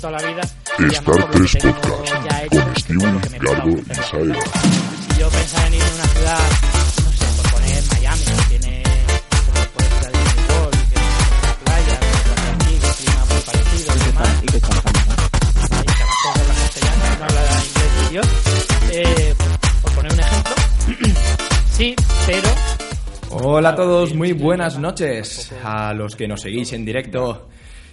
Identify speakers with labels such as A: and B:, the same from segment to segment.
A: Toda la vida.
B: Star 3 Podcast con Steven, Gardo y Saera.
A: Si yo pensaba en ir a una ciudad, no sé, por poner Miami, que tiene como puede ser de Disney World, que tiene playa, que aquí, que clima muy parecido y demás.
C: Y que trabajamos, ¿no?
A: Ahí trabajo con la castellana, no habla inglés ni Dios. Eh, por poner un ejemplo. sí, pero
D: Hola a todos, muy buenas noches a los que nos seguís en directo,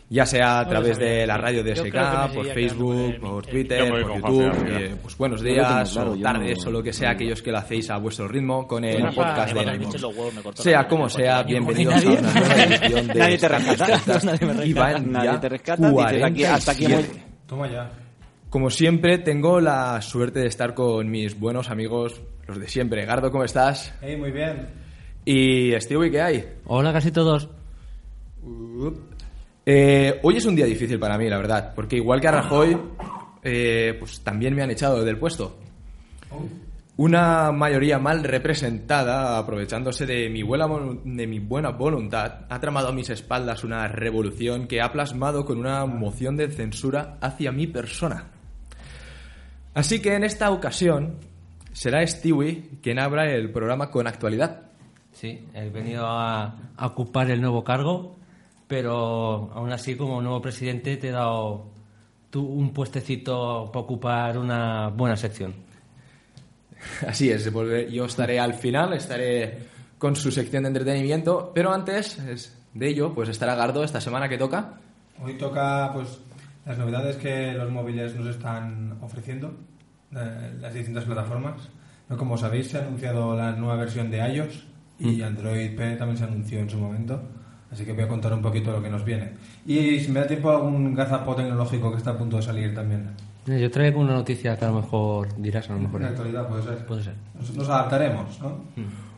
D: ya sea a través de la radio de SK, por Facebook,
A: el-
D: por Twitter, por YouTube. Eh, pues buenos
C: tengo
D: días
C: claro,
D: o tardes
C: no-
D: o lo que sea, aquellos que lo hacéis a vuestro ritmo con el
A: Rafa,
D: podcast de
A: Rafa,
D: Naimos.
A: los huevos me cortó
D: Sea como sea, bienvenidos a
A: nadie-
D: una nueva edición de
C: Nadie te rescata.
D: Podcast.
C: Nadie me
D: Y
C: rescata.
D: van
C: Nadie te rescata. Dices, aquí- hasta aquí hemos-
D: 47.
E: Toma ya.
D: Como siempre, tengo la suerte de estar con mis buenos amigos, los de siempre. Gardo, ¿cómo estás?
E: Hey, muy bien.
D: Y Stewie, ¿qué hay?
F: Hola, casi todos.
D: Eh, hoy es un día difícil para mí, la verdad, porque igual que a Rajoy, eh, pues también me han echado del puesto. Una mayoría mal representada, aprovechándose de mi, buena, de mi buena voluntad, ha tramado a mis espaldas una revolución que ha plasmado con una moción de censura hacia mi persona. Así que en esta ocasión será Stewie quien abra el programa con actualidad.
F: Sí, he venido a ocupar el nuevo cargo, pero aún así, como nuevo presidente, te he dado tú un puestecito para ocupar una buena sección.
D: Así es, volver- yo estaré al final, estaré con su sección de entretenimiento, pero antes es- de ello, pues estará Gardo esta semana que toca.
E: Hoy toca pues las novedades que los móviles nos están ofreciendo, eh, las distintas plataformas. Como sabéis, se ha anunciado la nueva versión de iOS y Android P también se anunció en su momento. Así que voy a contar un poquito lo que nos viene. Y si me da tiempo, algún gazapo tecnológico que está a punto de salir también.
F: Mira, Yo traigo una noticia que a lo mejor dirás, a lo mejor.
E: En la actualidad puede ser.
F: Puede ser.
E: Nos, nos adaptaremos, ¿no?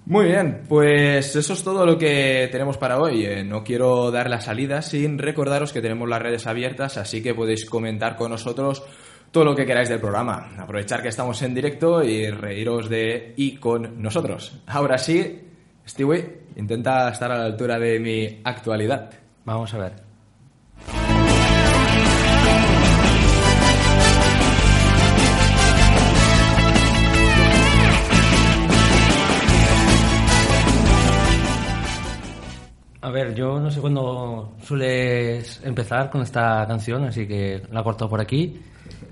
D: Muy bien, pues eso es todo lo que tenemos para hoy. Eh, no quiero dar la salida sin recordaros que tenemos las redes abiertas, así que podéis comentar con nosotros todo lo que queráis del programa. Aprovechar que estamos en directo y reíros de y con nosotros. Ahora sí, Stewie, intenta estar a la altura de mi actualidad.
F: Vamos a ver. A ver, yo no sé cuándo sueles empezar con esta canción, así que la corto por aquí.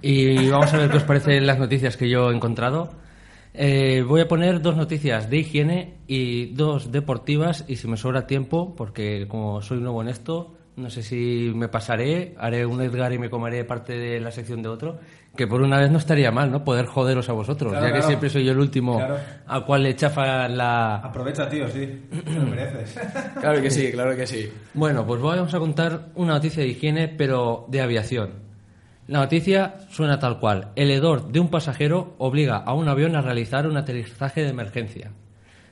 F: Y vamos a ver qué os parecen las noticias que yo he encontrado. Eh, voy a poner dos noticias de higiene y dos deportivas, y si me sobra tiempo, porque como soy nuevo en esto, no sé si me pasaré, haré un Edgar y me comeré parte de la sección de otro, que por una vez no estaría mal, ¿no? Poder joderos a vosotros,
E: Claro,
F: ya que
E: claro.
F: siempre soy yo el último
E: Claro.
F: a cual le chafa la,
E: Aprovecha, tío, sí. Lo mereces.
D: Claro que sí, claro que sí.
F: Bueno, pues vamos a contar una noticia de higiene, pero de aviación. La noticia suena tal cual. El hedor de un pasajero obliga a un avión a realizar un aterrizaje de emergencia.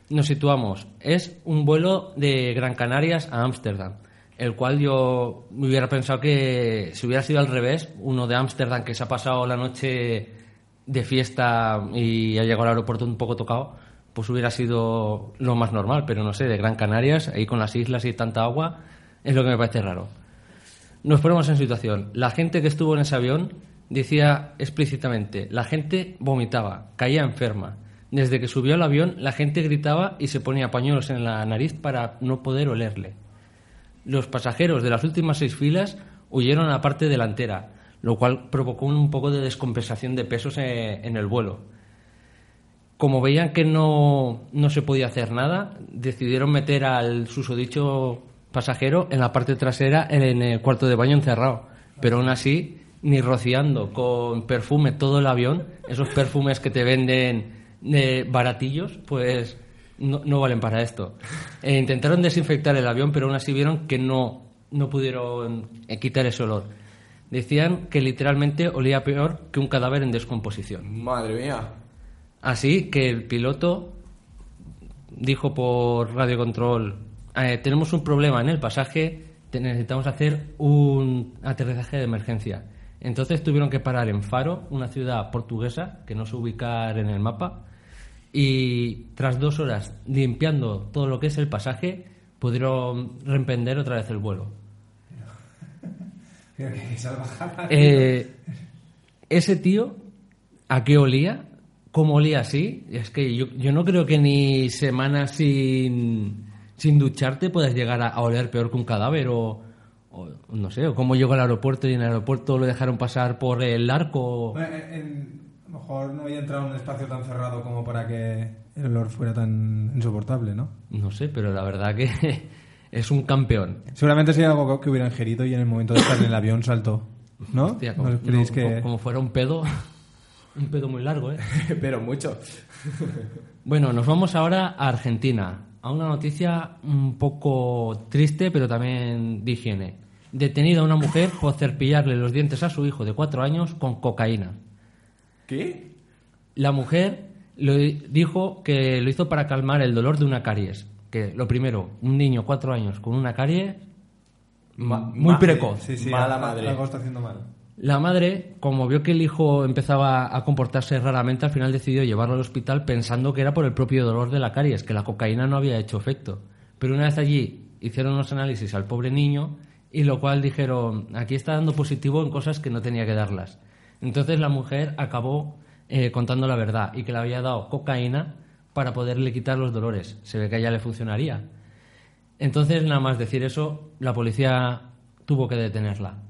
F: Nos situamos. Es un vuelo de Gran Canarias a Ámsterdam, el cual yo me hubiera pensado que si hubiera sido al revés, uno de Ámsterdam que se ha pasado la noche de fiesta y ha llegado al aeropuerto un poco tocado, pues hubiera sido lo más normal, pero no sé, de Gran Canarias, ahí con las islas y tanta agua, es lo que me parece raro. Nos ponemos en situación. La gente que estuvo en ese avión decía explícitamente, la gente vomitaba, caía enferma. Desde que subió al avión, la gente gritaba y se ponía pañuelos en la nariz para no poder olerle. Los pasajeros de las últimas seis filas huyeron a la parte delantera, lo cual provocó un poco de descompensación de pesos eh, en el vuelo. Como veían que no, no se podía hacer nada, decidieron meter al susodicho pasajero en la parte trasera en el cuarto de baño encerrado. Pero aún así, ni rociando con perfume todo el avión, esos perfumes que te venden eh, baratillos, pues no, no valen para esto. Eh, intentaron desinfectar el avión, pero aún así vieron que no, no pudieron eh, quitar ese olor. Decían que literalmente olía peor que un cadáver en descomposición.
D: Madre mía.
F: Así que el piloto dijo por radio control, eh, tenemos un problema en el pasaje, necesitamos hacer un aterrizaje de emergencia. Entonces tuvieron que parar en Faro, una ciudad portuguesa que no se ubicar en el mapa, y tras dos horas limpiando todo lo que es el pasaje, pudieron reemprender otra vez el vuelo.
E: Creo que salvajada.
F: Eh, ese tío, ¿a qué olía? ¿Cómo olía así? Es que yo, yo no creo que ni semanas sin, sin ducharte puedas llegar a, a oler peor que un cadáver o, o no sé, o cómo llegó al aeropuerto y en el aeropuerto lo dejaron pasar por el arco.
E: Bueno, en- en- a lo mejor no había entrado en un espacio tan cerrado como para que el olor fuera tan insoportable, ¿no?
F: No sé, pero la verdad que es un campeón.
E: Seguramente sería algo que hubiera ingerido y en el momento de estar en el avión saltó, ¿no?
F: Hostia,
E: ¿No creéis
F: no,
E: que...?
F: como- como fuera un pedo, un pedo muy largo, ¿eh?
D: Pero mucho.
F: Bueno, nos vamos ahora a Argentina, a una noticia un poco triste, pero también de higiene. Detenida una mujer por cepillarle los dientes a su hijo de cuatro años con cocaína.
D: ¿Qué?
F: La mujer lo dijo que lo hizo para calmar el dolor de una caries. Que lo primero, un niño cuatro años con una caries,
D: Ma-
F: muy
D: ma-
F: precoz.
E: Sí, sí,
D: Mala madre.
E: Algo está haciendo mal.
F: La madre, como vio que el hijo empezaba a comportarse raramente, al final decidió llevarlo al hospital pensando que era por el propio dolor de la caries, que la cocaína no había hecho efecto. Pero una vez allí hicieron los análisis al pobre niño y lo cual dijeron, aquí está dando positivo en cosas que no tenía que darlas. Entonces la mujer acabó eh, contando la verdad y que le había dado cocaína para poderle quitar los dolores. Se ve que a ella le funcionaría. Entonces, nada más decir eso, la policía tuvo que detenerla.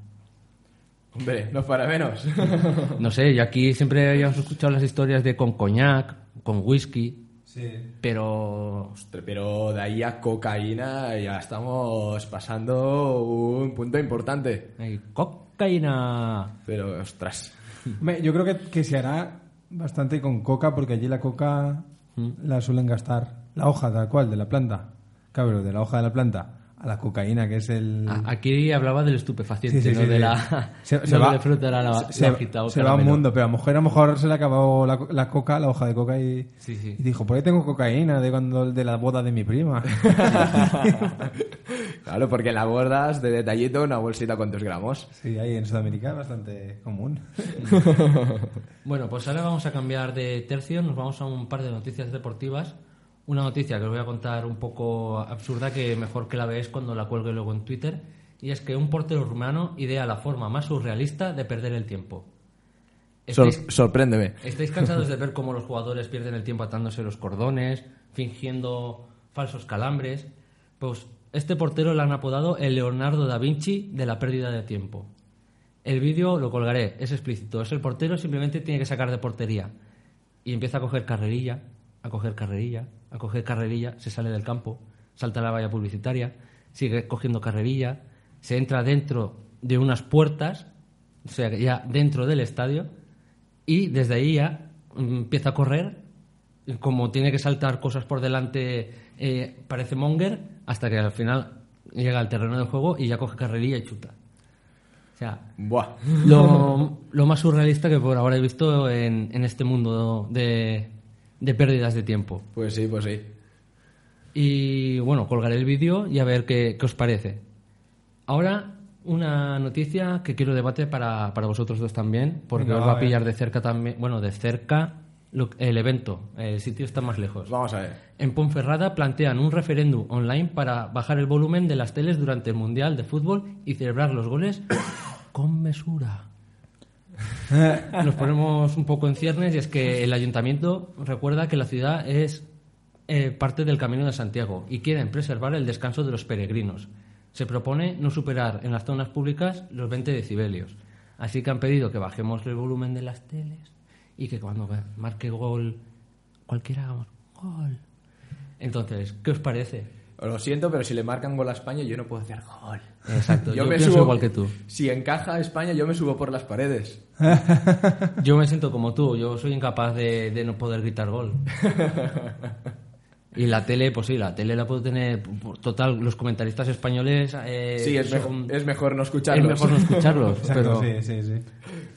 D: Hombre, no para menos.
F: No sé, y aquí siempre habíamos escuchado las historias de con coñac, con whisky,
E: Sí.
F: pero
D: Ostras, Pero de ahí a cocaína ya estamos pasando un punto importante.
F: hay cocaína.
D: Pero, ostras.
E: Hombre, Yo creo que, que se hará bastante con coca porque allí la coca
F: Mm.
E: la suelen gastar. La hoja tal cual, de la planta. Claro, de la hoja de la planta a la cocaína, que es el...
F: Aquí hablaba del estupefaciente,
E: Sí, sí,
F: no
E: sí,
F: de la,
E: Se, se
F: de
E: va,
F: la fruta, la,
E: se,
F: la
E: se- se va a un mundo, pero a lo mejor, a lo mejor se le acabó la, la coca, la hoja de coca y,
F: Sí, sí.
E: y dijo, por ahí tengo cocaína de cuando de la boda de mi prima.
D: Claro, porque la bordas de detallito una bolsita con dos gramos.
E: sí, ahí en Sudamérica es bastante común.
F: Bueno, pues ahora vamos a cambiar de tercio, nos vamos a un par de noticias deportivas. Una noticia que os voy a contar un poco absurda que mejor que la veáis cuando la cuelgue luego en Twitter. Y es que un portero rumano idea la forma más surrealista de perder el tiempo.
D: Sor-
F: ¿Estáis,
D: sorpréndeme.
F: estáis cansados de ver cómo los jugadores pierden el tiempo atándose los cordones, fingiendo falsos calambres? Pues este portero le han apodado el Leonardo da Vinci de la pérdida de tiempo. El vídeo lo colgaré, es explícito. Es el portero, simplemente tiene que sacar de portería. Y empieza a coger carrerilla, a coger carrerilla, a coger carrerilla, se sale del campo, salta la valla publicitaria, sigue cogiendo carrerilla, se entra dentro de unas puertas, o sea, ya dentro del estadio, y desde ahí ya mm, empieza a correr. Como tiene que saltar cosas por delante, eh, parece Monger, hasta que al final llega al terreno de juego y ya coge carrerilla y chuta. O sea,
D: Buah.
F: lo, lo más surrealista que por ahora he visto en, en este mundo de, de pérdidas de tiempo.
D: Pues sí, pues sí.
F: Y bueno, colgaré el vídeo y a ver qué, qué os parece. Ahora, una noticia que quiero debate para, para vosotros dos también, porque
E: Venga,
F: os
E: va a
F: pillar de cerca también, bueno, de cerca lo- el evento. El sitio está más lejos.
D: Vamos a ver.
F: En Ponferrada plantean un referéndum online para bajar el volumen de las teles durante el Mundial de Fútbol y celebrar los goles con mesura. Nos ponemos un poco en ciernes y es que el ayuntamiento recuerda que la ciudad es eh, parte del Camino de Santiago y quieren preservar el descanso de los peregrinos. Se propone no superar en las zonas públicas los 20 decibelios. Así que han pedido que bajemos el volumen de las teles y que cuando marque gol cualquiera hagamos gol. Entonces, ¿qué os parece?
D: Lo siento, pero si le marcan gol a España, yo no puedo hacer gol.
F: Exacto, yo pienso igual que tú.
D: Si encaja a España, yo me subo por las paredes.
F: Yo me siento como tú, yo soy incapaz de, de no poder gritar gol. Y la tele, pues sí, la tele la puedo tener. Total, los comentaristas españoles. eh,
D: Sí, es,
F: son-
D: mejor, es mejor no
F: es
D: escucharlos.
F: mejor no escucharlos.
E: Exacto,
F: pero,
E: sí, sí, sí.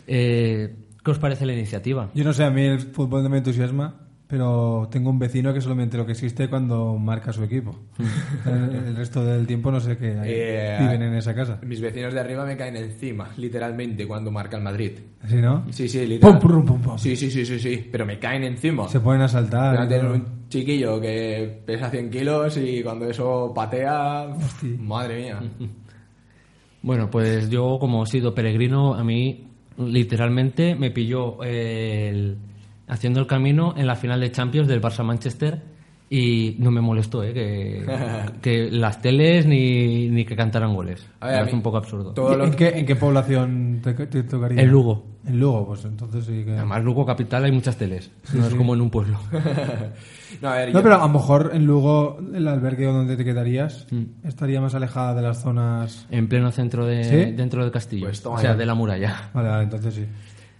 F: eh, ¿Qué os parece la iniciativa?
E: Yo no sé, a mí el fútbol no me entusiasma, pero tengo un vecino que solamente lo que existe cuando marca su equipo. el, el resto del tiempo no sé qué hay-
D: Eh,
E: viven en esa casa.
D: Mis vecinos de arriba me caen encima, literalmente, cuando marca el Madrid.
E: ¿Sí, no?
D: Sí, sí, literal.
E: Pum, pum, pum, pum.
D: Sí, sí, sí, sí, sí, pero me caen encima.
E: Se ponen a saltar.
D: Van a
E: y
D: tener un chiquillo que pesa 100 kilos y cuando eso patea,
E: Hostia.
D: madre mía.
F: Bueno, pues yo, como he sido peregrino, a mí literalmente me pilló eh, el- haciendo el camino en la final de Champions del Barça-Manchester y no me molestó eh, que, que las teles ni, ni que cantaran goles.
D: A ver,
F: Me
D: a
F: parece
D: mí
F: un poco absurdo.
D: todo lo
E: ¿En, qué, ¿En qué población te, te tocaría?
F: En Lugo.
E: En Lugo, pues entonces sí que...
F: Además, Lugo capital hay muchas teles, no es como en un pueblo.
D: No, a ver,
E: No,
D: yo-
E: pero a lo mejor en Lugo, el albergue donde te quedarías,
F: Mm.
E: estaría más alejada de las zonas...
F: En pleno centro de,
E: ¿Sí?
F: dentro del castillo,
D: Pues
F: o sea, de la muralla.
E: Vale, vale, entonces sí.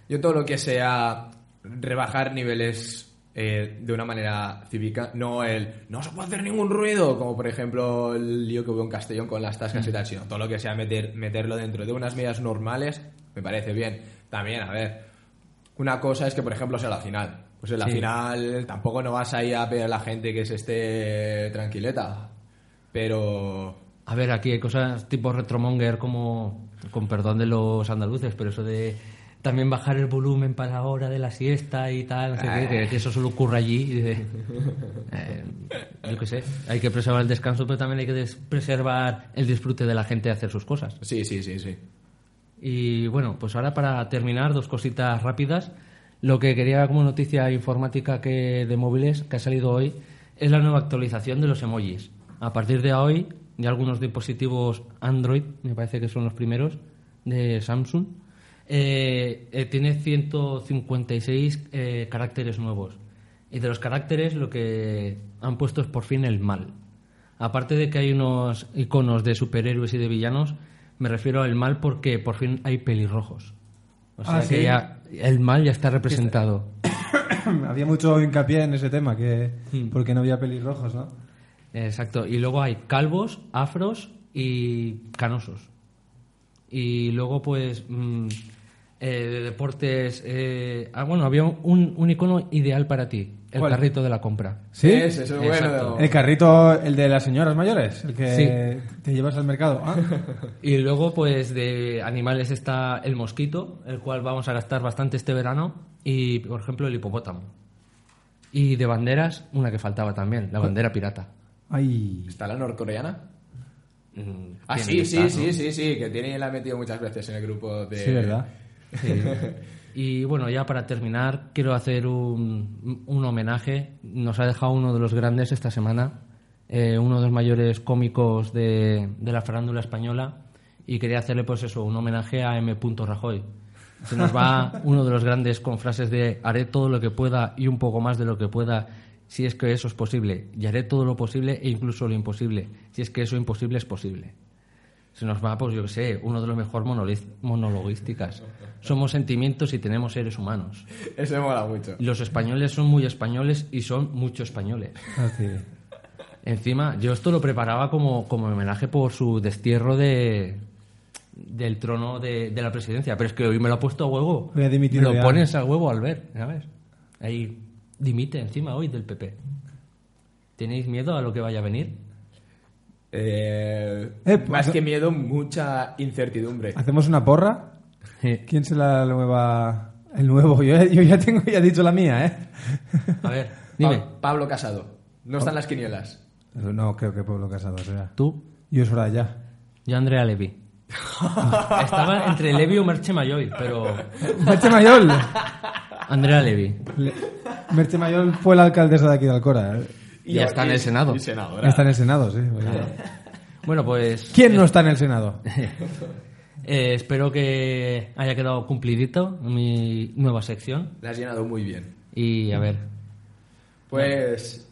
D: Yo todo lo que sea rebajar niveles eh, de una manera cívica, no el no se puede hacer ningún ruido, como por ejemplo el lío que hubo en Castellón con las tascas y tal, sino todo lo que sea meter, meterlo dentro de unas medidas normales, me parece bien. También, a ver, una cosa es que por ejemplo sea la final. Pues en la
F: Sí.
D: final tampoco no vas ahí a pedir a la gente que se esté tranquileta, pero...
F: A ver, aquí hay cosas tipo retromonger como, con perdón de los andaluces, pero eso de también bajar el volumen para la hora de la siesta y tal, no sé qué, que, eso solo ocurre allí. y de- eh, yo qué sé, hay que preservar el descanso, pero también hay que preservar el disfrute de la gente de hacer sus cosas.
D: Sí, sí, sí, sí.
F: Y bueno, pues ahora para terminar, dos cositas rápidas. Lo que quería como noticia informática que de móviles que ha salido hoy es la nueva actualización de los emojis. A partir de hoy, ya algunos dispositivos Android, me parece que son los primeros, de Samsung, eh, eh, tiene 156 eh, caracteres nuevos. Y de los caracteres lo que han puesto es por fin el mal. Aparte de que hay unos iconos de superhéroes y de villanos, me refiero al mal porque por fin hay pelirrojos. O sea
E: Ah,
F: que
E: ¿sí?
F: ya el mal ya está representado.
E: había mucho hincapié en ese tema, que
F: Hmm.
E: porque no había pelirrojos, ¿no?
F: Exacto. Y luego hay calvos, afros y canosos. Y luego, pues, mm, eh, de deportes... eh, ah, bueno, había un, un icono ideal para ti. El
E: ¿Cuál?
F: carrito de la compra.
E: ¿Sí?
D: Ese, es
F: Exacto.
D: bueno.
E: El carrito, el de las señoras mayores, el que
F: Sí.
E: te llevas al mercado. Ah,
F: Y luego, pues, de animales está el mosquito, el cual vamos a gastar bastante este verano. Y, por ejemplo, el hipopótamo. Y de banderas, una que faltaba también, la bandera pirata.
E: Ay,
D: ¿Está la norcoreana?
F: Mm,
D: Ah, sí, sí,
F: estar,
D: sí,
F: ¿no?
D: sí, sí, que tiene la ha metido muchas veces en el grupo de...
E: sí, ¿verdad?
F: Sí. Y bueno, ya para terminar, quiero hacer un, un homenaje. Nos ha dejado uno de los grandes esta semana, eh, uno de los mayores cómicos de, de la farándula española, y quería hacerle, pues eso, un homenaje a M. Rajoy. Se nos va uno de los grandes con frases de haré todo lo que pueda y un poco más de lo que pueda si es que eso es posible, y haré todo lo posible e incluso lo imposible, si es que eso imposible es posible se nos va, pues yo qué sé, uno de los mejores monoliz- monologuísticas. Somos sentimientos y tenemos seres humanos.
D: Me mola mucho.
F: Los españoles son muy españoles y son mucho españoles.
E: Así.
F: Encima, yo esto lo preparaba como, como homenaje por su destierro de del trono de, de la presidencia, pero es que hoy me lo ha puesto a huevo.
E: Voy a dimitir
F: Me lo
E: ya.
F: pones a huevo al ver, ¿sabes? Ahí dimite encima hoy del PP. ¿Tenéis miedo a lo que vaya a venir?
D: Eh,
E: Eh,
D: más
E: pues-
D: que miedo, mucha incertidumbre.
E: ¿Hacemos una porra? ¿Quién será la nueva... El nuevo? Yo, yo ya tengo ya dicho la mía, ¿eh?
F: A ver, dime,
D: Pa- Pablo Casado. No están las quinielas.
E: No, creo que Pueblo Casado será.
F: tú,
E: Yo Soraya.
F: Yo Andrea Levy. Estaba entre Levy o Merche Mayoy, pero
E: Merche Mayol.
F: Andrea Levy.
E: Le- Merche Mayol fue la alcaldesa de aquí de Alcora. ¿eh?
F: Y ya está en el Senado.
D: Senadora.
E: Está en el Senado, sí.
F: Bueno, pues
E: ¿Quién no está en el Senado?
F: eh, espero que haya quedado cumplidito mi nueva sección.
D: La has llenado muy bien.
F: Y a ver,
D: Pues,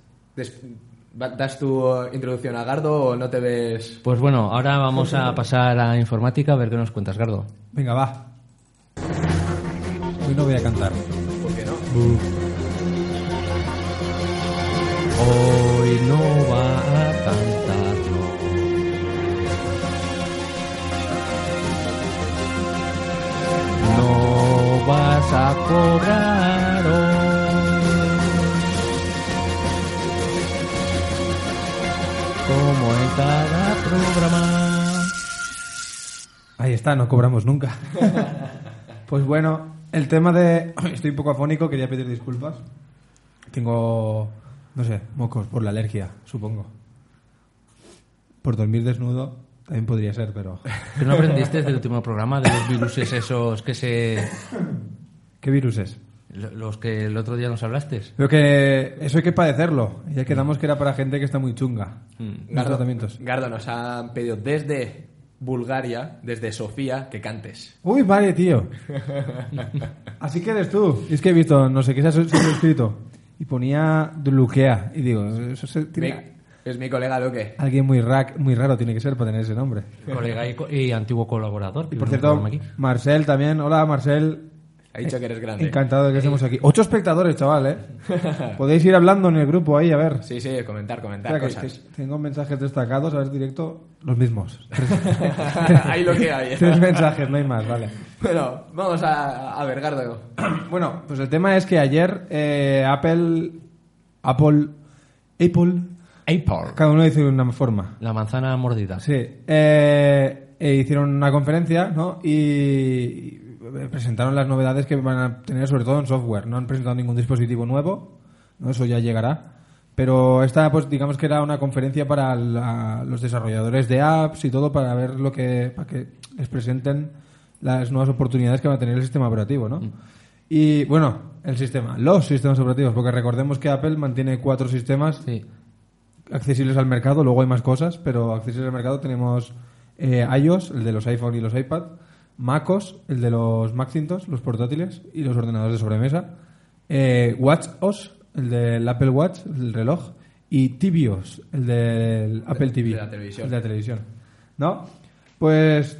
D: ¿das tu introducción a Gardo o no te ves...?
F: pues bueno, ahora vamos a pasar a informática a ver qué nos cuentas, Gardo.
E: Venga, va. Hoy no voy a cantar.
D: ¿Por qué no?
F: Hoy no va a cantarlo. No vas a cobrar hoy. Como en cada programa.
E: Ahí está, no cobramos nunca. pues bueno, el tema de... Estoy un poco afónico, quería pedir disculpas. Tengo, no sé, mocos por la alergia, supongo. Por dormir desnudo también podría ser, pero...
F: ¿Pero no aprendiste del último programa de los viruses esos que se...
E: ¿Qué virus es?
F: lo- los que el otro día nos hablaste?
E: Pero que eso hay que padecerlo. Ya quedamos que era para gente que está muy chunga. Los
D: Gardo,
E: tratamientos.
D: Gardo, nos han pedido desde Bulgaria, desde Sofía, que cantes.
E: Uy, vale, tío. Así que eres tú. Es que he visto, no sé qué se ha escrito. Y ponía Dulukea. Y digo, eso se- tiene-
D: Mi- es mi colega Luque.
E: alguien muy, rac- muy raro tiene que ser para tener ese nombre.
F: Colega y, co- y antiguo colaborador.
E: Y por cierto, Marcel también. Hola, Marcel.
D: Ha dicho que eres grande.
E: Encantado de que estemos aquí. Ocho espectadores, chaval, ¿eh? Podéis ir hablando en el grupo ahí, a ver.
D: Sí, sí, comentar, comentar
E: Espera, que-
D: cosas.
E: que tengo mensajes destacados, a ver, directo. Los mismos.
D: Ahí lo que hay.
E: Tres mensajes, no hay más, vale.
D: Bueno, vamos a, a ver, Gardo.
E: Bueno, pues el tema es que ayer eh, Apple, Apple, Apple,
F: Apple.
E: cada uno dice de una forma.
F: La manzana mordida.
E: Sí, eh, eh, hicieron una conferencia, ¿no? Y, y presentaron las novedades que van a tener, sobre todo en software. No han presentado ningún dispositivo nuevo, ¿no? Eso ya llegará. Pero esta, pues digamos que era una conferencia para la- los desarrolladores de apps y todo para ver lo que, para que les presenten las nuevas oportunidades que va a tener el sistema operativo, ¿no? Y bueno, el sistema, los sistemas operativos, porque recordemos que Apple mantiene cuatro sistemas
F: Sí.
E: accesibles al mercado, luego hay más cosas, pero accesibles al mercado tenemos eh, iOS, el de los iPhone y los iPad, MacOS, el de los Macintosh, los portátiles y los ordenadores de sobremesa, eh, WatchOS, el del Apple Watch, el reloj, y tvOS, el del Apple TV,
D: de la televisión.
E: el de la televisión. ¿No? Pues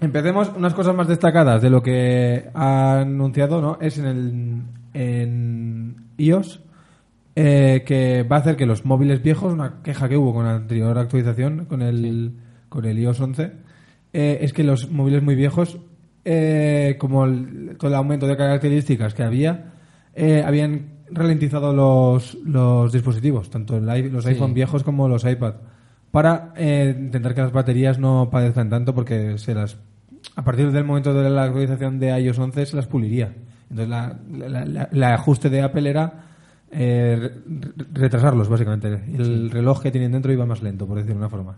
E: empecemos unas cosas más destacadas de lo que ha anunciado, ¿no? Es en el en iOS eh, que va a hacer que los móviles viejos, una queja que hubo con la anterior actualización, con el, con el iOS 11, eh, es que los móviles muy viejos, eh, como el, todo el aumento de características que había, eh, habían ralentizado los, los dispositivos, tanto el los
F: Sí.
E: iPhone viejos como los iPad, para eh, intentar que las baterías no padezcan tanto porque se las a partir del momento de la actualización de iOS 11 se las puliría. Entonces la, la- la- la ajuste de Apple era eh, re- retrasarlos, básicamente. El reloj que tienen dentro iba más lento, por decirlo de una forma.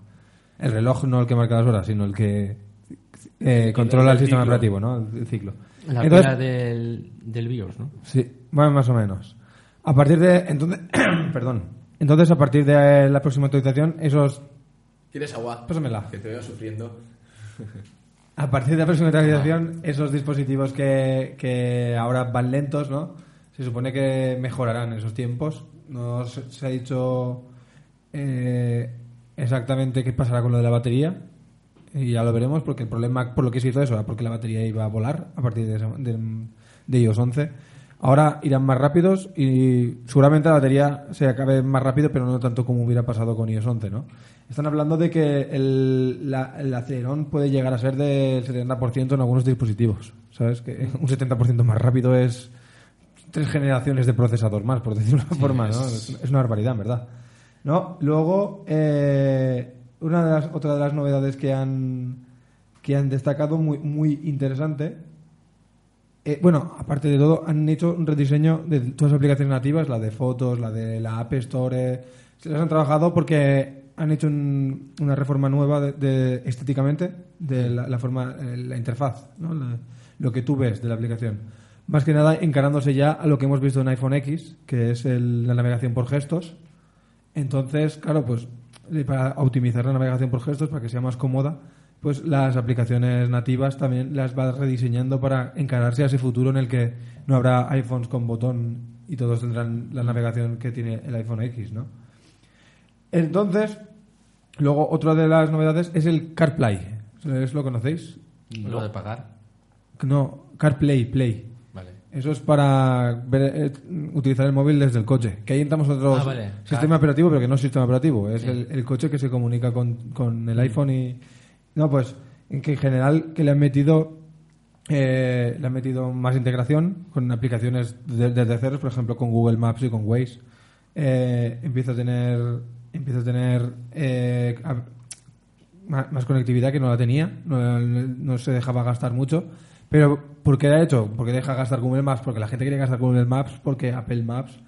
E: El reloj no el que marca las horas, sino el que eh, controla el
D: el
E: sistema operativo, ¿no? El, el ciclo.
F: La
E: Entonces-
F: pila del, del BIOS, ¿no?
E: Sí, bueno, más o menos. A partir de entonces, perdón. Entonces a partir de la próxima actualización esos
D: ¿Quieres agua?
E: Pásamela.
D: Que te veo sufriendo.
E: A partir de la próxima actualización, esos dispositivos que, que ahora van lentos, ¿no? Se supone que mejorarán esos tiempos. No se, se ha dicho eh, exactamente qué pasará con lo de la batería. Y ya lo veremos, porque el problema por lo que se hizo eso era porque la batería iba a volar a partir de, esa- de, de iOS 11. Ahora irán más rápidos y seguramente la batería se acabe más rápido, pero no tanto como hubiera pasado con iOS 11, ¿no? Están hablando de que el, la- el acelerón puede llegar a ser del 70% en algunos dispositivos, ¿sabes? Que un 70% más rápido es tres generaciones de procesador más, por decirlo de una forma, ¿no? Es, es una barbaridad, verdad. ¿No? Luego, eh, una de las, otra de las novedades que han, que han destacado muy, muy interesante eh, bueno, aparte de todo, han hecho un rediseño de todas las aplicaciones nativas, la de fotos, la de la App Store. se las han trabajado porque han hecho un- una reforma nueva de, estéticamente de la, forma, eh, la interfaz, ¿no? Lo que tú ves de la aplicación. Más que nada encarándose ya a lo que hemos visto en iPhone X, que es el- la navegación por gestos. Entonces, claro, pues eh, para optimizar la navegación por gestos, para que sea más cómoda, pues las aplicaciones nativas también las va rediseñando para encararse a ese futuro en el que no habrá iPhones con botón y todos tendrán la navegación que tiene el iPhone X, ¿no? Entonces, luego otra de las novedades es el CarPlay. ¿Es lo conocéis?
F: Lo de pagar.
E: No, CarPlay, Play. Eso es para ver- eh, utilizar el móvil desde el coche. Que ahí entramos a otro
F: Ah, vale.
E: sistema operativo, pero que no es sistema operativo. Es el, el coche que se comunica con, con el iPhone y... No, pues en que en general que le han metido eh, le han metido más integración con aplicaciones de- desde cero, por ejemplo con Google Maps y con Waze. Eh, empieza a tener empieza a tener eh, a- más, más conectividad que no la tenía, no, no se dejaba gastar mucho. Pero ¿por qué ha hecho? ¿Por qué deja gastar Google Maps? Porque la gente quiere gastar Google Maps porque Apple Maps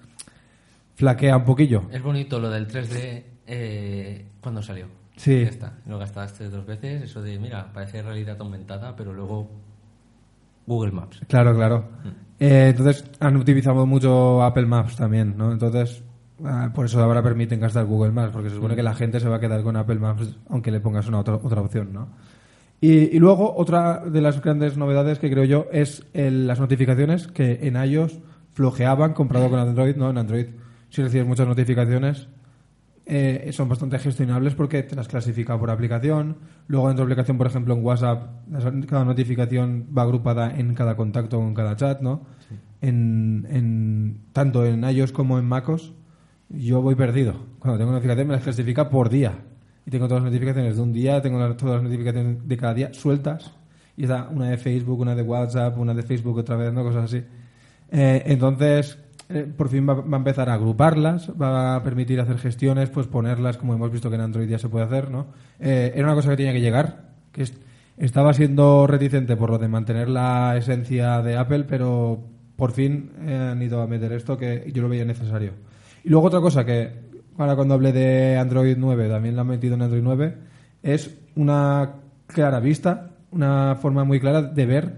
E: flaquea un poquillo.
F: Es bonito lo del 3D eh, cuando salió.
E: Sí.
F: Ya está. Lo gastaste dos veces. Eso de, mira, parece realidad aumentada, pero luego Google Maps.
E: Claro, claro. Eh, entonces han utilizado mucho Apple Maps también, ¿no? Entonces, ah, por eso ahora permiten gastar Google Maps, porque se supone que la gente se va a quedar con Apple Maps aunque le pongas una otra, otra opción, ¿no? Y, y luego, otra de las grandes novedades que creo yo es el- las notificaciones que en iOS flojeaban comparado con Android, ¿no? En Android, si recibes muchas notificaciones, eh, son bastante gestionables porque te las clasifica por aplicación. Luego dentro de la aplicación, por ejemplo, en WhatsApp, cada notificación va agrupada en cada contacto o en cada chat, ¿no? En, en- tanto en iOS como en MacOS, yo voy perdido. Cuando tengo notificación me las clasifica por día. Y tengo todas las notificaciones de un día, tengo las- todas las notificaciones de cada día sueltas. Y está una de Facebook, una de WhatsApp, una de Facebook otra vez, ¿no? Cosas así. Eh, entonces, eh, por fin va, va a empezar a agruparlas, va a permitir hacer gestiones, pues ponerlas, como hemos visto que en Android ya se puede hacer, ¿no? Eh, era una cosa que tenía que llegar, que es- estaba siendo reticente por lo de mantener la esencia de Apple, pero por fin eh, han ido a meter esto que yo lo veía necesario. Y luego otra cosa que, ahora cuando hablé de Android 9, también lo han metido en Android 9, es una clara vista, una forma muy clara de ver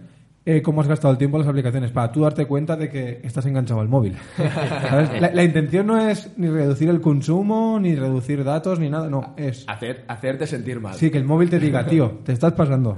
E: eh, cómo has gastado el tiempo en las aplicaciones, para tú darte cuenta de que estás enganchado al móvil. ¿Sabes? La, la intención no es ni reducir el consumo, ni reducir datos, ni nada, no, es...
D: Hacer, hacerte sentir mal.
E: Sí, que el móvil te diga, tío, te estás pasando.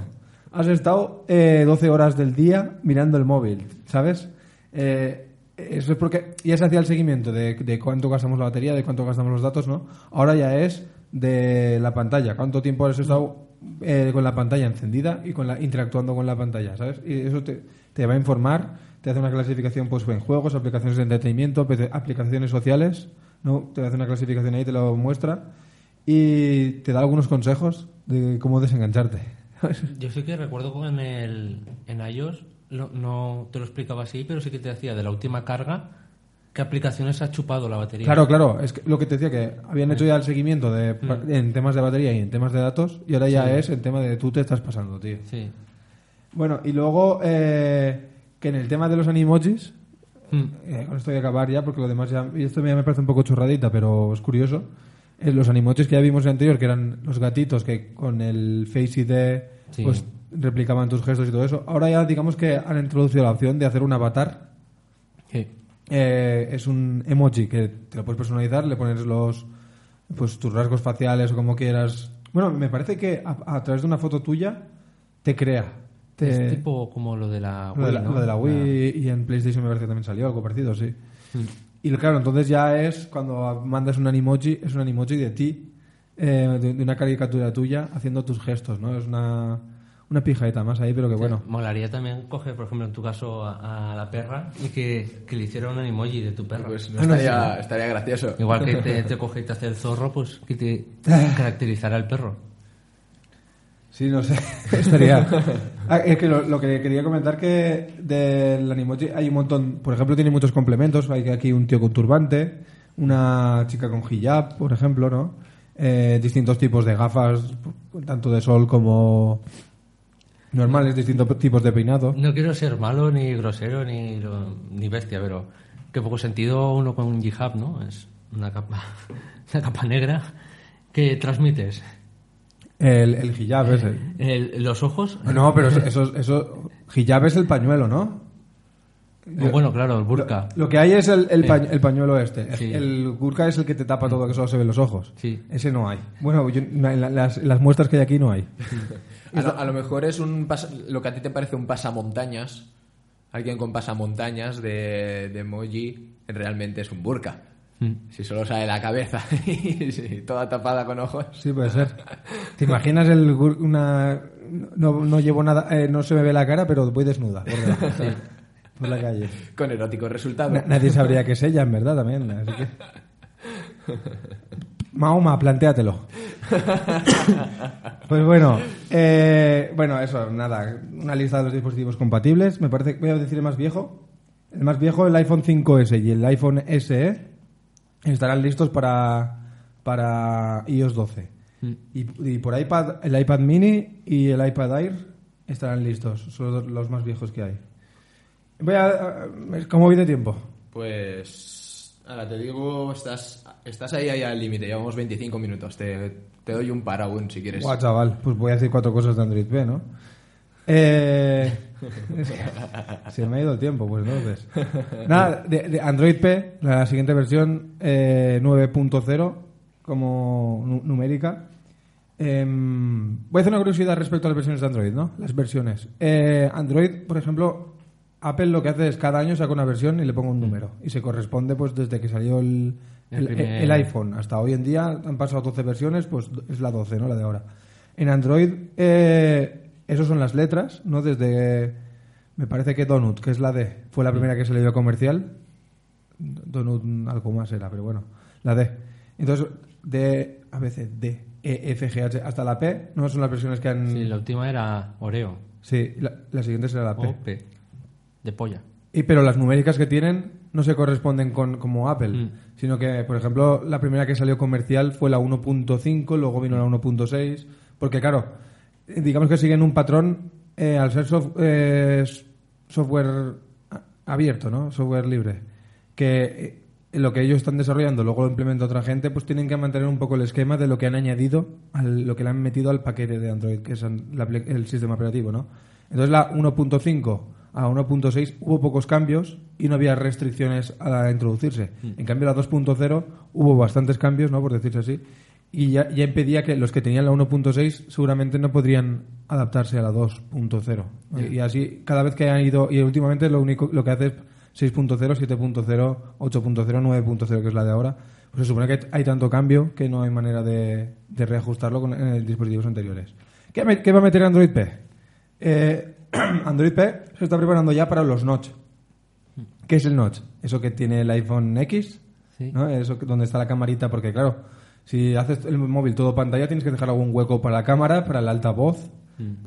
E: Has estado eh, 12 horas del día mirando el móvil, ¿sabes? Eh, eso es porque ya se hacía el seguimiento de, de cuánto gastamos la batería, de cuánto gastamos los datos, ¿no? Ahora ya es de la pantalla, cuánto tiempo has estado eh, con la pantalla encendida y con la, interactuando con la pantalla, ¿sabes? Y eso te, te va a informar, te hace una clasificación pues en juegos, aplicaciones de entretenimiento, pe- aplicaciones sociales, ¿no? Te hace una clasificación ahí, te lo muestra y te da algunos consejos de cómo desengancharte.
F: Yo sí que recuerdo en, el, en iOS no, no te lo explicaba así, pero sí que te decía de la última carga qué aplicaciones ha chupado la batería.
E: Claro, claro, es que lo que te decía que habían hecho ya el seguimiento de, en temas de batería y en temas de datos y ahora ya es el tema de tú te estás pasando, tío.
F: Sí.
E: Bueno, y luego eh, que en el tema de los animojis,
F: Mm.
E: eh, con esto voy a acabar ya porque lo demás ya, y esto ya me parece un poco chorradita, pero es curioso. Eh, los animojis que ya vimos en anterior, que eran los gatitos que con el Face ID
F: Sí.
E: pues replicaban tus gestos y todo eso, ahora ya digamos que han introducido la opción de hacer un avatar
F: Sí.
E: eh, es un emoji que te lo puedes personalizar, le pones los pues tus rasgos faciales o como quieras. Bueno, me parece que a, a través de una foto tuya te crea. Te-
F: Es tipo como lo de la
E: lo de
F: Wii,
E: la,
F: ¿no?
E: lo de la Wii y en PlayStation me parece que también salió algo parecido, sí. Y claro, entonces ya es cuando mandas un animoji, es un animoji de ti, eh, de, de una caricatura tuya haciendo tus gestos, ¿no? Es una, una pijadita más ahí, pero que bueno.
F: Molaría también coger, por ejemplo, en tu caso a, a la perra y que, que le hiciera un emoji de tu perra.
D: Pues no
E: Ah, no,
D: estaría, estaría gracioso.
F: Igual que te, te coge y te hace el zorro, pues que te caracterizará el perro.
E: Sí, no sé. Estaría. Ah, es que lo, lo que quería comentar que del animoji hay un montón. Por ejemplo, tiene muchos complementos. Hay aquí un tío con turbante, una chica con hijab, por ejemplo, ¿no? Eh, distintos tipos de gafas, tanto de sol como normales, distintos tipos de peinado.
F: No quiero ser malo, ni grosero, ni, lo- ni bestia, pero qué poco sentido uno con un jihad, ¿no? Es una capa, una capa negra que transmites.
E: El, el hijab ese.
F: El- los ojos,
E: No, pero eso, eso, eso- hijab es el pañuelo, ¿no?
F: bueno, claro, el burka.
E: Lo que hay es el, el,
F: Sí.
E: pañ- el pañuelo este.
F: Sí.
E: El burka es el que te tapa todo, que solo se ven los ojos.
F: Sí.
E: Ese no hay. Bueno, yo- en la- las, las muestras que hay aquí no hay.
D: A lo, a lo mejor es un pas- lo que a ti te parece un pasamontañas. Alguien con pasamontañas de, de emoji realmente es un burka.
F: Mm.
D: Si solo sale la cabeza y sí, toda tapada con ojos.
E: Sí, puede ser. ¿Te imaginas el una no, no llevo nada, eh, no se me ve la cara, pero voy desnuda. por debajo. por la calle.
D: Con erótico resultado.
E: Na- nadie sabría que es ella, en verdad, también. Así que... Mahoma, plantéatelo. pues bueno, eh, bueno, eso, nada. Una lista de los dispositivos compatibles. Me parece, voy a decir el más viejo. El más viejo, el iPhone 5S y el iPhone SE estarán listos para, para iOS 12. Y, y por iPad, el iPad mini y el iPad Air estarán listos. Son los, los más viejos que hay. Voy a, a- ¿Cómo voy de tiempo?
D: Pues. Ahora te digo, estás, estás ahí, ahí al límite. Llevamos 25 minutos. Te, te doy un par aún si quieres.
E: Guau, chaval, pues voy a decir cuatro cosas de Android P, ¿no? Eh, se me ha ido el tiempo, pues entonces. Nada, de, Android P, la siguiente versión eh, 9.0 como nu- numérica. Em, voy a hacer una curiosidad respecto a las versiones de Android, ¿no? Las versiones. Eh, Android, por ejemplo, Apple lo que hace es cada año saca una versión y le pongo un número. Y se corresponde, pues, desde que salió el,
F: El
E: el-
F: primer-
E: el iPhone hasta hoy en día, han pasado 12 versiones, pues es la 12, ¿no? La de ahora. En Android, eh, esos son las letras, ¿no? Desde, me parece que Donut, que es la D, fue la primera que se le dio comercial. Donut algo más era, pero bueno, la D. Entonces, D, a veces D, E, F, G, H, hasta la P, no son las versiones que han...
F: Sí, la última era Oreo.
E: Sí, la, la siguiente será la P.
F: O P. De polla.
E: Y pero las numéricas que tienen no se corresponden con como Apple,
F: Mm.
E: sino que, por ejemplo, la primera que salió comercial fue la 1.5, luego vino la 1.6, porque claro, digamos que siguen un patrón eh, al ser sof- eh, software a- abierto, ¿no? Software libre, que eh, lo que ellos están desarrollando luego lo implementa otra gente, pues tienen que mantener un poco el esquema de lo que han añadido, al, lo que le han metido al paquete de Android, que es el sistema operativo, ¿no? Entonces la 1.5 a 1.6 hubo pocos cambios y no había restricciones a introducirse. En cambio la 2.0 hubo bastantes cambios, ¿no? Por decirse así. Y ya, ya impedía que los que tenían la 1.6 seguramente no podrían adaptarse a la 2.0. Y- Y así, cada vez que han ido, y últimamente lo único lo que hace es 6.0, 7.0, 8.0, 9.0, que es la de ahora. Pues se supone que hay tanto cambio que no hay manera de, de reajustarlo con en dispositivos anteriores. ¿Qué, qué va a meter Android P? Eh, Android P se está preparando ya para los notch. ¿Qué es el notch? Eso que tiene el iPhone X,
F: Sí.
E: ¿no? Eso que- donde está la camarita, porque claro, si haces el móvil todo pantalla tienes que dejar algún hueco para la cámara, para el altavoz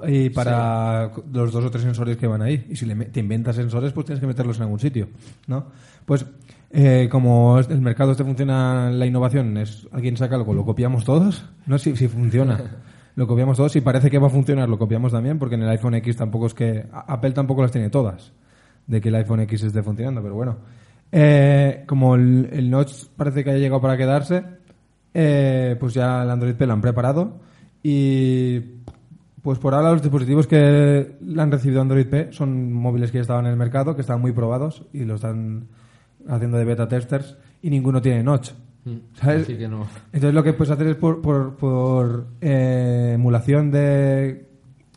E: y para los dos o tres sensores que van ahí. Y si le te inventas sensores, pues tienes que meterlos en algún sitio, ¿no? Pues eh, como el mercado este funciona, la innovación es alguien saca algo, lo copiamos todos, no si, si funciona. Lo copiamos todos, si parece que va a funcionar, lo copiamos también, porque en el iPhone X tampoco es que. Apple tampoco las tiene todas, de que el iPhone X esté funcionando, pero bueno. Eh, como el, Notch parece que haya llegado para quedarse, eh, pues ya el Android P lo han preparado y pues por ahora los dispositivos que han recibido Android P son móviles que ya estaban en el mercado, que estaban muy probados y lo están haciendo de beta testers y ninguno tiene notch. ¿Sabes?
F: Así que no.
E: Entonces lo que puedes hacer es por, por, por, eh, emulación de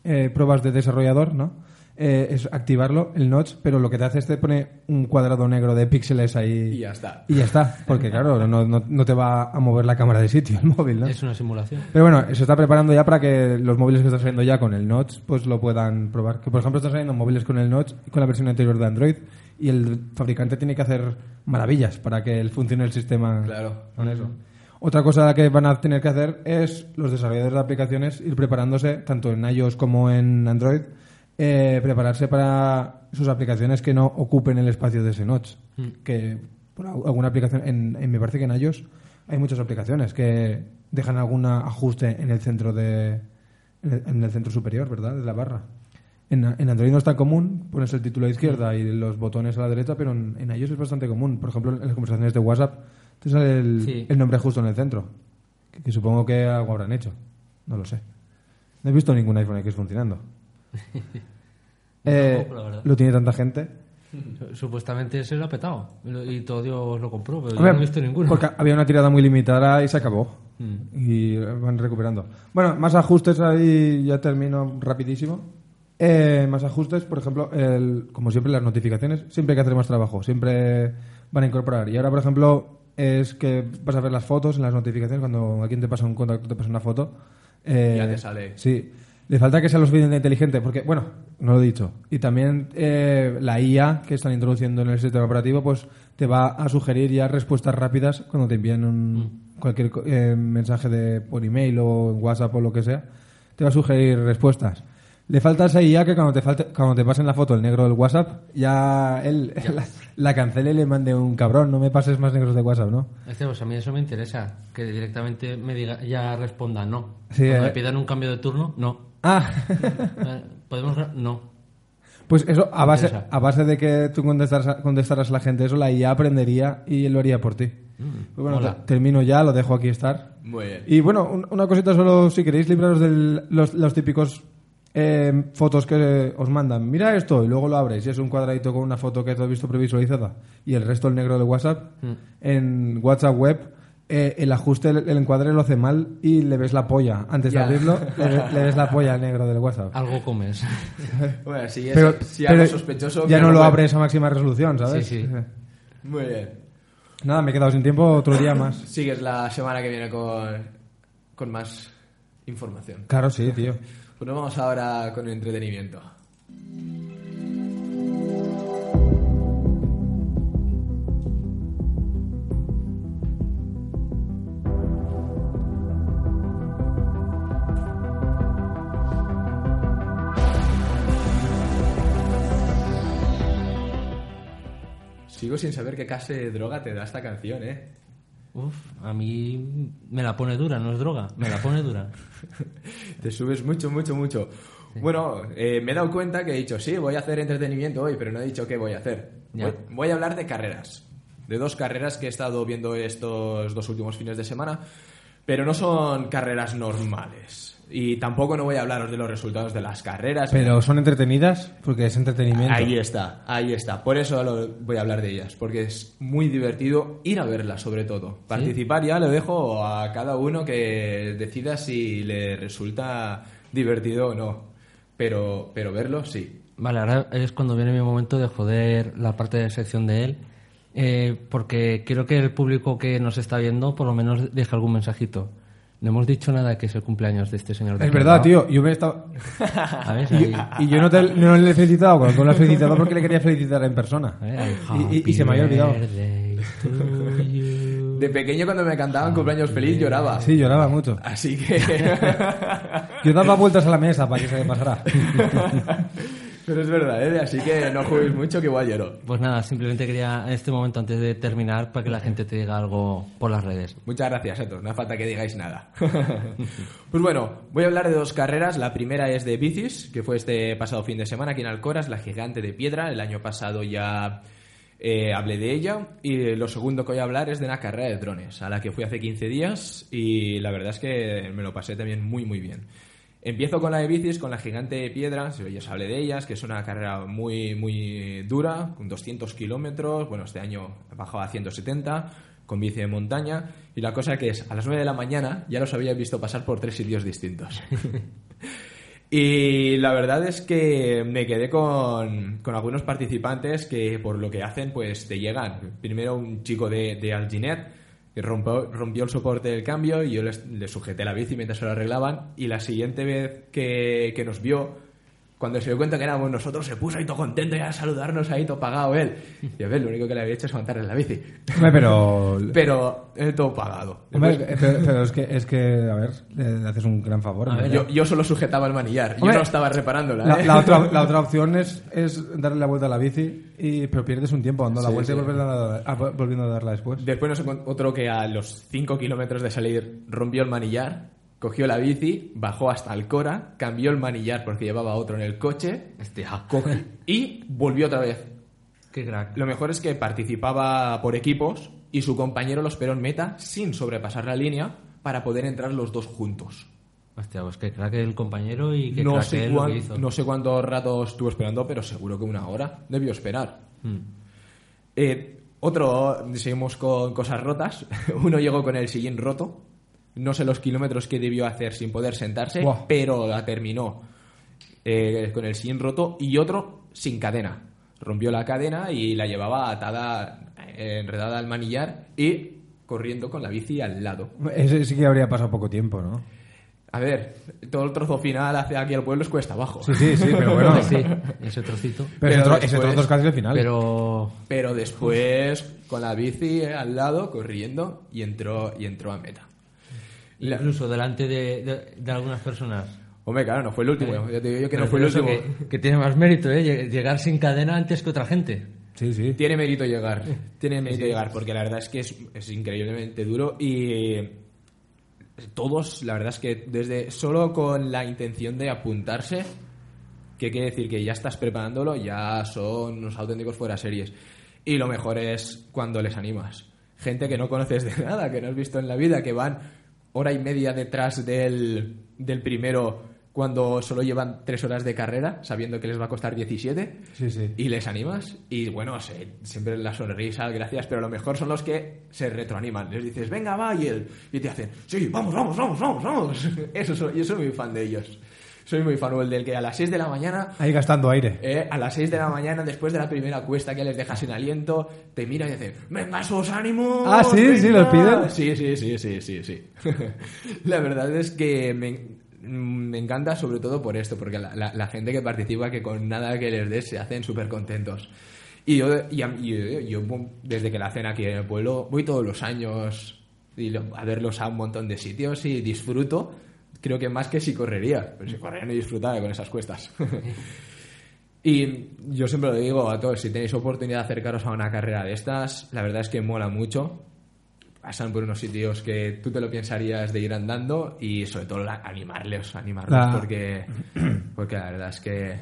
E: eh, pruebas de desarrollador, ¿no? Eh, es activarlo, el notch, pero lo que te hace es te pone un cuadrado negro de píxeles ahí.
D: Y ya está.
E: Y ya está, porque claro, no, no, no te va a mover la cámara de sitio el móvil, ¿no?
F: Es una simulación.
E: Pero bueno, se está preparando ya para que los móviles que están saliendo ya con el notch pues lo puedan probar. Que por ejemplo están saliendo móviles con el notch y con la versión anterior de Android y el fabricante tiene que hacer maravillas para que funcione el sistema
D: Claro.
E: con eso. Otra cosa que van a tener que hacer es los desarrolladores de aplicaciones ir preparándose, tanto en iOS como en Android, eh, prepararse para sus aplicaciones que no ocupen el espacio de ese notch. Que por al- alguna aplicación, en, en- me parece que en iOS hay muchas aplicaciones que dejan algún ajuste en el centro de en el centro superior, ¿verdad? De la barra. En, en Android no es tan común, pones el título a la izquierda y los botones a la derecha, pero en, en iOS es bastante común. Por ejemplo, en las conversaciones de WhatsApp te sale el,
F: Sí.
E: el nombre justo en el centro. Que, que supongo que algo habrán hecho. No lo sé. No he visto ningún iPhone X funcionando. Eh,
F: la verdad.
E: lo tiene tanta gente.
F: Supuestamente se lo ha petado. Y todo Dios lo compró, pero yo no he visto ninguno.
E: Porque había una tirada muy limitada y se acabó.
F: Mm.
E: Y van recuperando. Bueno, más ajustes ahí, ya termino rapidísimo. Eh, más ajustes, por ejemplo, el, como siempre las notificaciones, siempre hay que hacer más trabajo, siempre van a incorporar. Y ahora, por ejemplo, es que vas a ver las fotos en las notificaciones, cuando alguien te pasa un contacto, te pasa una foto. eh,
D: Ya te sale.
E: Sí. Le falta que sea lo suficientemente inteligente, porque, bueno, no lo he dicho. Y también eh, la IA que están introduciendo en el sistema operativo, pues te va a sugerir ya respuestas rápidas cuando te envíen un, cualquier co- eh, mensaje de, por email o en WhatsApp o lo que sea. Te va a sugerir respuestas. Le falta esa IA que cuando te, falte, cuando te pasen la foto el negro del WhatsApp, ya él la, la cancele y le mande un cabrón, no me pases más negros de WhatsApp, ¿no?
F: Este, pues a mí eso me interesa, que directamente me diga, ya responda no.
E: Sí,
F: Cuando
E: eh.
F: me pidan un cambio de turno, no.
E: Ah,
F: Eh, ¿Podemos? No.
E: pues eso, a base, a base de que tú contestaras, contestaras a la gente eso, la IA aprendería y lo haría por ti. Pues bueno, te- termino ya, lo dejo aquí estar.
D: Muy bien.
E: Y bueno, un- una cosita solo, si queréis libraros de los, los típicos eh, fotos que os mandan. Mira esto, y luego lo abres y es un cuadradito con una foto que tú has visto previsualizada y el resto el negro del WhatsApp. En WhatsApp web, eh, el ajuste, el, el encuadre lo hace mal y le ves la polla. Antes
D: Ya.
E: de abrirlo, le, ve- le ves la polla al negro del WhatsApp.
F: Algo comes.
D: Bueno, si, es,
E: Pero,
D: si
E: pero
D: algo sospechoso...
E: ya no lo abres a máxima resolución, ¿sabes?
F: Sí, sí.
D: Muy bien.
E: Nada, me he quedado sin tiempo, otro día más.
D: Sigues la semana que viene con, con más información.
E: Claro, sí, tío.
D: Pues nos vamos ahora con el entretenimiento. Sigo sin saber qué clase de droga te da esta canción, ¿eh?
F: Uf, a mí me la pone dura, no es droga, me la pone dura.
D: Te subes mucho, mucho, mucho. Bueno, eh, me he dado cuenta que he dicho, sí, voy a hacer entretenimiento hoy, pero no he dicho qué voy a hacer. Voy a hablar de carreras. De dos carreras que he estado viendo estos dos últimos fines de semana, pero no son carreras normales. Y tampoco no voy a hablaros de los resultados de las carreras.
E: Pero son entretenidas porque es entretenimiento.
D: Ahí está, ahí está. Por eso lo- voy a hablar de ellas, porque es muy divertido ir a verlas, sobre todo. Participar ya lo dejo a cada uno que decida si le resulta divertido o no. Pero, pero verlo, sí.
F: Vale, ahora es cuando viene mi momento de joder la parte de sección de él, eh, porque quiero que el público que nos está viendo por lo menos deje algún mensajito. No hemos dicho nada que es el cumpleaños de este señor. de
E: Es verdad, tío. Yo me he estado... Y, y yo no, te, no le he felicitado cuando tú lo has felicitado porque le quería felicitar en persona. Y- y- y se me había olvidado.
D: De pequeño cuando me cantaban cumpleaños feliz lloraba.
E: Sí, lloraba mucho.
D: Así que...
E: Yo daba vueltas a la mesa para que se me pasara.
D: Pero es verdad, ¿eh? Así que no juguéis mucho que igual lloro.
F: Pues nada, simplemente quería en este momento, antes de terminar, para que la gente te diga algo por las redes.
D: Muchas gracias, Etos. No hace falta que digáis nada. pues bueno, voy a hablar de dos carreras. La primera es de bicis, que fue este pasado fin de semana aquí en Alcoraz, la gigante de piedra. El año pasado ya eh, hablé de ella. Y lo segundo que voy a hablar es de una carrera de drones, a la que fui hace 15 días y la verdad es que me lo pasé también muy, muy bien. Empiezo con la de bicis, con la gigante de piedra, ya os hablé de ellas, que es una carrera muy, muy dura, con 200 kilómetros, bueno, este año he bajado a 170, con bici de montaña, y la cosa que es, a las 9 de la mañana ya los había visto pasar por tres sitios distintos. y la verdad es que me quedé con, con algunos participantes que por lo que hacen, pues te llegan. Primero un chico de, de Alginet, que rompió, rompió el soporte del cambio y yo le sujeté la bici mientras se lo arreglaban. Y la siguiente vez que, que nos vio, cuando se dio cuenta que éramos nosotros, se puso ahí todo contento y a saludarnos ahí todo pagado él. Y a ver, lo único que le había hecho es montarle la bici.
E: Hombre, pero...
D: Pero eh, todo pagado.
E: Hombre,
D: Después-
E: pero, pero es, que, es que, a ver, le haces un gran favor.
F: A ver,
D: yo, yo solo sujetaba el manillar, yo
E: Hombre,
D: no estaba reparándola.
E: La,
D: ¿eh?
E: la otra, la otra opción es, es darle la vuelta a la bici, y, pero pierdes un tiempo dando la
D: Sí,
E: vuelta y
D: sí.
E: volviendo a, ah, volviendo a darla después.
D: Después nos encont- otro que a los 5 kilómetros de salir rompió el manillar, cogió la bici, bajó hasta Alcora, cambió el manillar porque llevaba otro en el coche
F: Hostia,
D: cogió- y volvió otra vez.
F: qué crack.
D: Lo mejor es que participaba por equipos y su compañero lo esperó en meta sin sobrepasar la línea para poder entrar los dos juntos.
F: Hostia, pues qué crack el compañero y qué
D: No
F: crack
D: sé,
F: él lo
D: cuán-
F: que hizo.
D: no sé cuánto rato estuvo esperando, pero seguro que una hora debió esperar.
F: Mm.
D: Eh, otro, seguimos con cosas rotas. Uno llegó con el sillín roto. No sé los kilómetros que debió hacer sin poder sentarse, pero la terminó eh, con el sillín roto. Y otro sin cadena. Rompió la cadena y la llevaba atada, eh, enredada al manillar y corriendo con la bici al lado.
E: Ese sí que habría pasado poco tiempo, ¿no?
D: A ver, todo el trozo final hacia aquí al pueblo es cuesta abajo.
E: Sí, sí, sí, pero bueno.
F: Sí, ese trocito.
E: Pero, ese,
D: Pero
E: tro- ese
D: después-
E: trozo es casi el final.
F: Pero
D: Pero después, con la bici al lado, corriendo, y entró, y entró a meta.
F: Incluso delante de, de- de algunas personas.
D: Hombre, claro, no fue el último. Ya te digo yo que no fue el último.
F: Que, que tiene más mérito, ¿eh? Lleg- Llegar sin cadena antes que otra gente.
E: Sí, sí.
D: Tiene mérito llegar, tiene mérito llegar, porque la verdad es que es, es increíblemente duro y todos, la verdad es que desde solo con la intención de apuntarse, que quiere decir que ya estás preparándolo, ya son unos auténticos fuera series. Y lo mejor es cuando les animas. Gente que no conoces de nada, que no has visto en la vida, que van hora y media detrás del, del primero cuando solo llevan tres horas de carrera, sabiendo que les va a costar 17
E: Sí, sí.
D: y les animas y bueno, se- siempre la sonrisa, gracias, pero lo mejor son los que se retroaniman. Les dices, venga, va, y, él, y te hacen, sí, vamos, vamos, vamos, vamos, vamos. Eso soy, yo soy muy fan de ellos. Soy muy fan el del que a las 6 de la mañana,
E: Ahí gastando aire.
D: eh, a las 6 de la mañana, después de la primera cuesta que les dejas sin aliento, te miran y dicen, venga, sus ánimos.
E: Ah, sí, sí,
D: venga".
E: los piden.
D: Sí, sí, sí, sí, sí, sí. la verdad es que me, me encanta sobre todo por esto, porque la, la- la gente que participa, que con nada que les des, se hacen súper contentos. Y yo, y a- yo, yo, desde que la hacen aquí en el pueblo, voy todos los años y lo- a verlos a un montón de sitios y disfruto. Creo que más que si correría. Pero si correría no disfrutaba con esas cuestas. Y yo siempre lo digo a todos, si tenéis oportunidad de acercaros a una carrera de estas, la verdad es que mola mucho. Pasan por unos sitios que tú te lo pensarías de ir andando y sobre todo la- animarles, animarlos
E: La-
D: porque, porque la verdad es que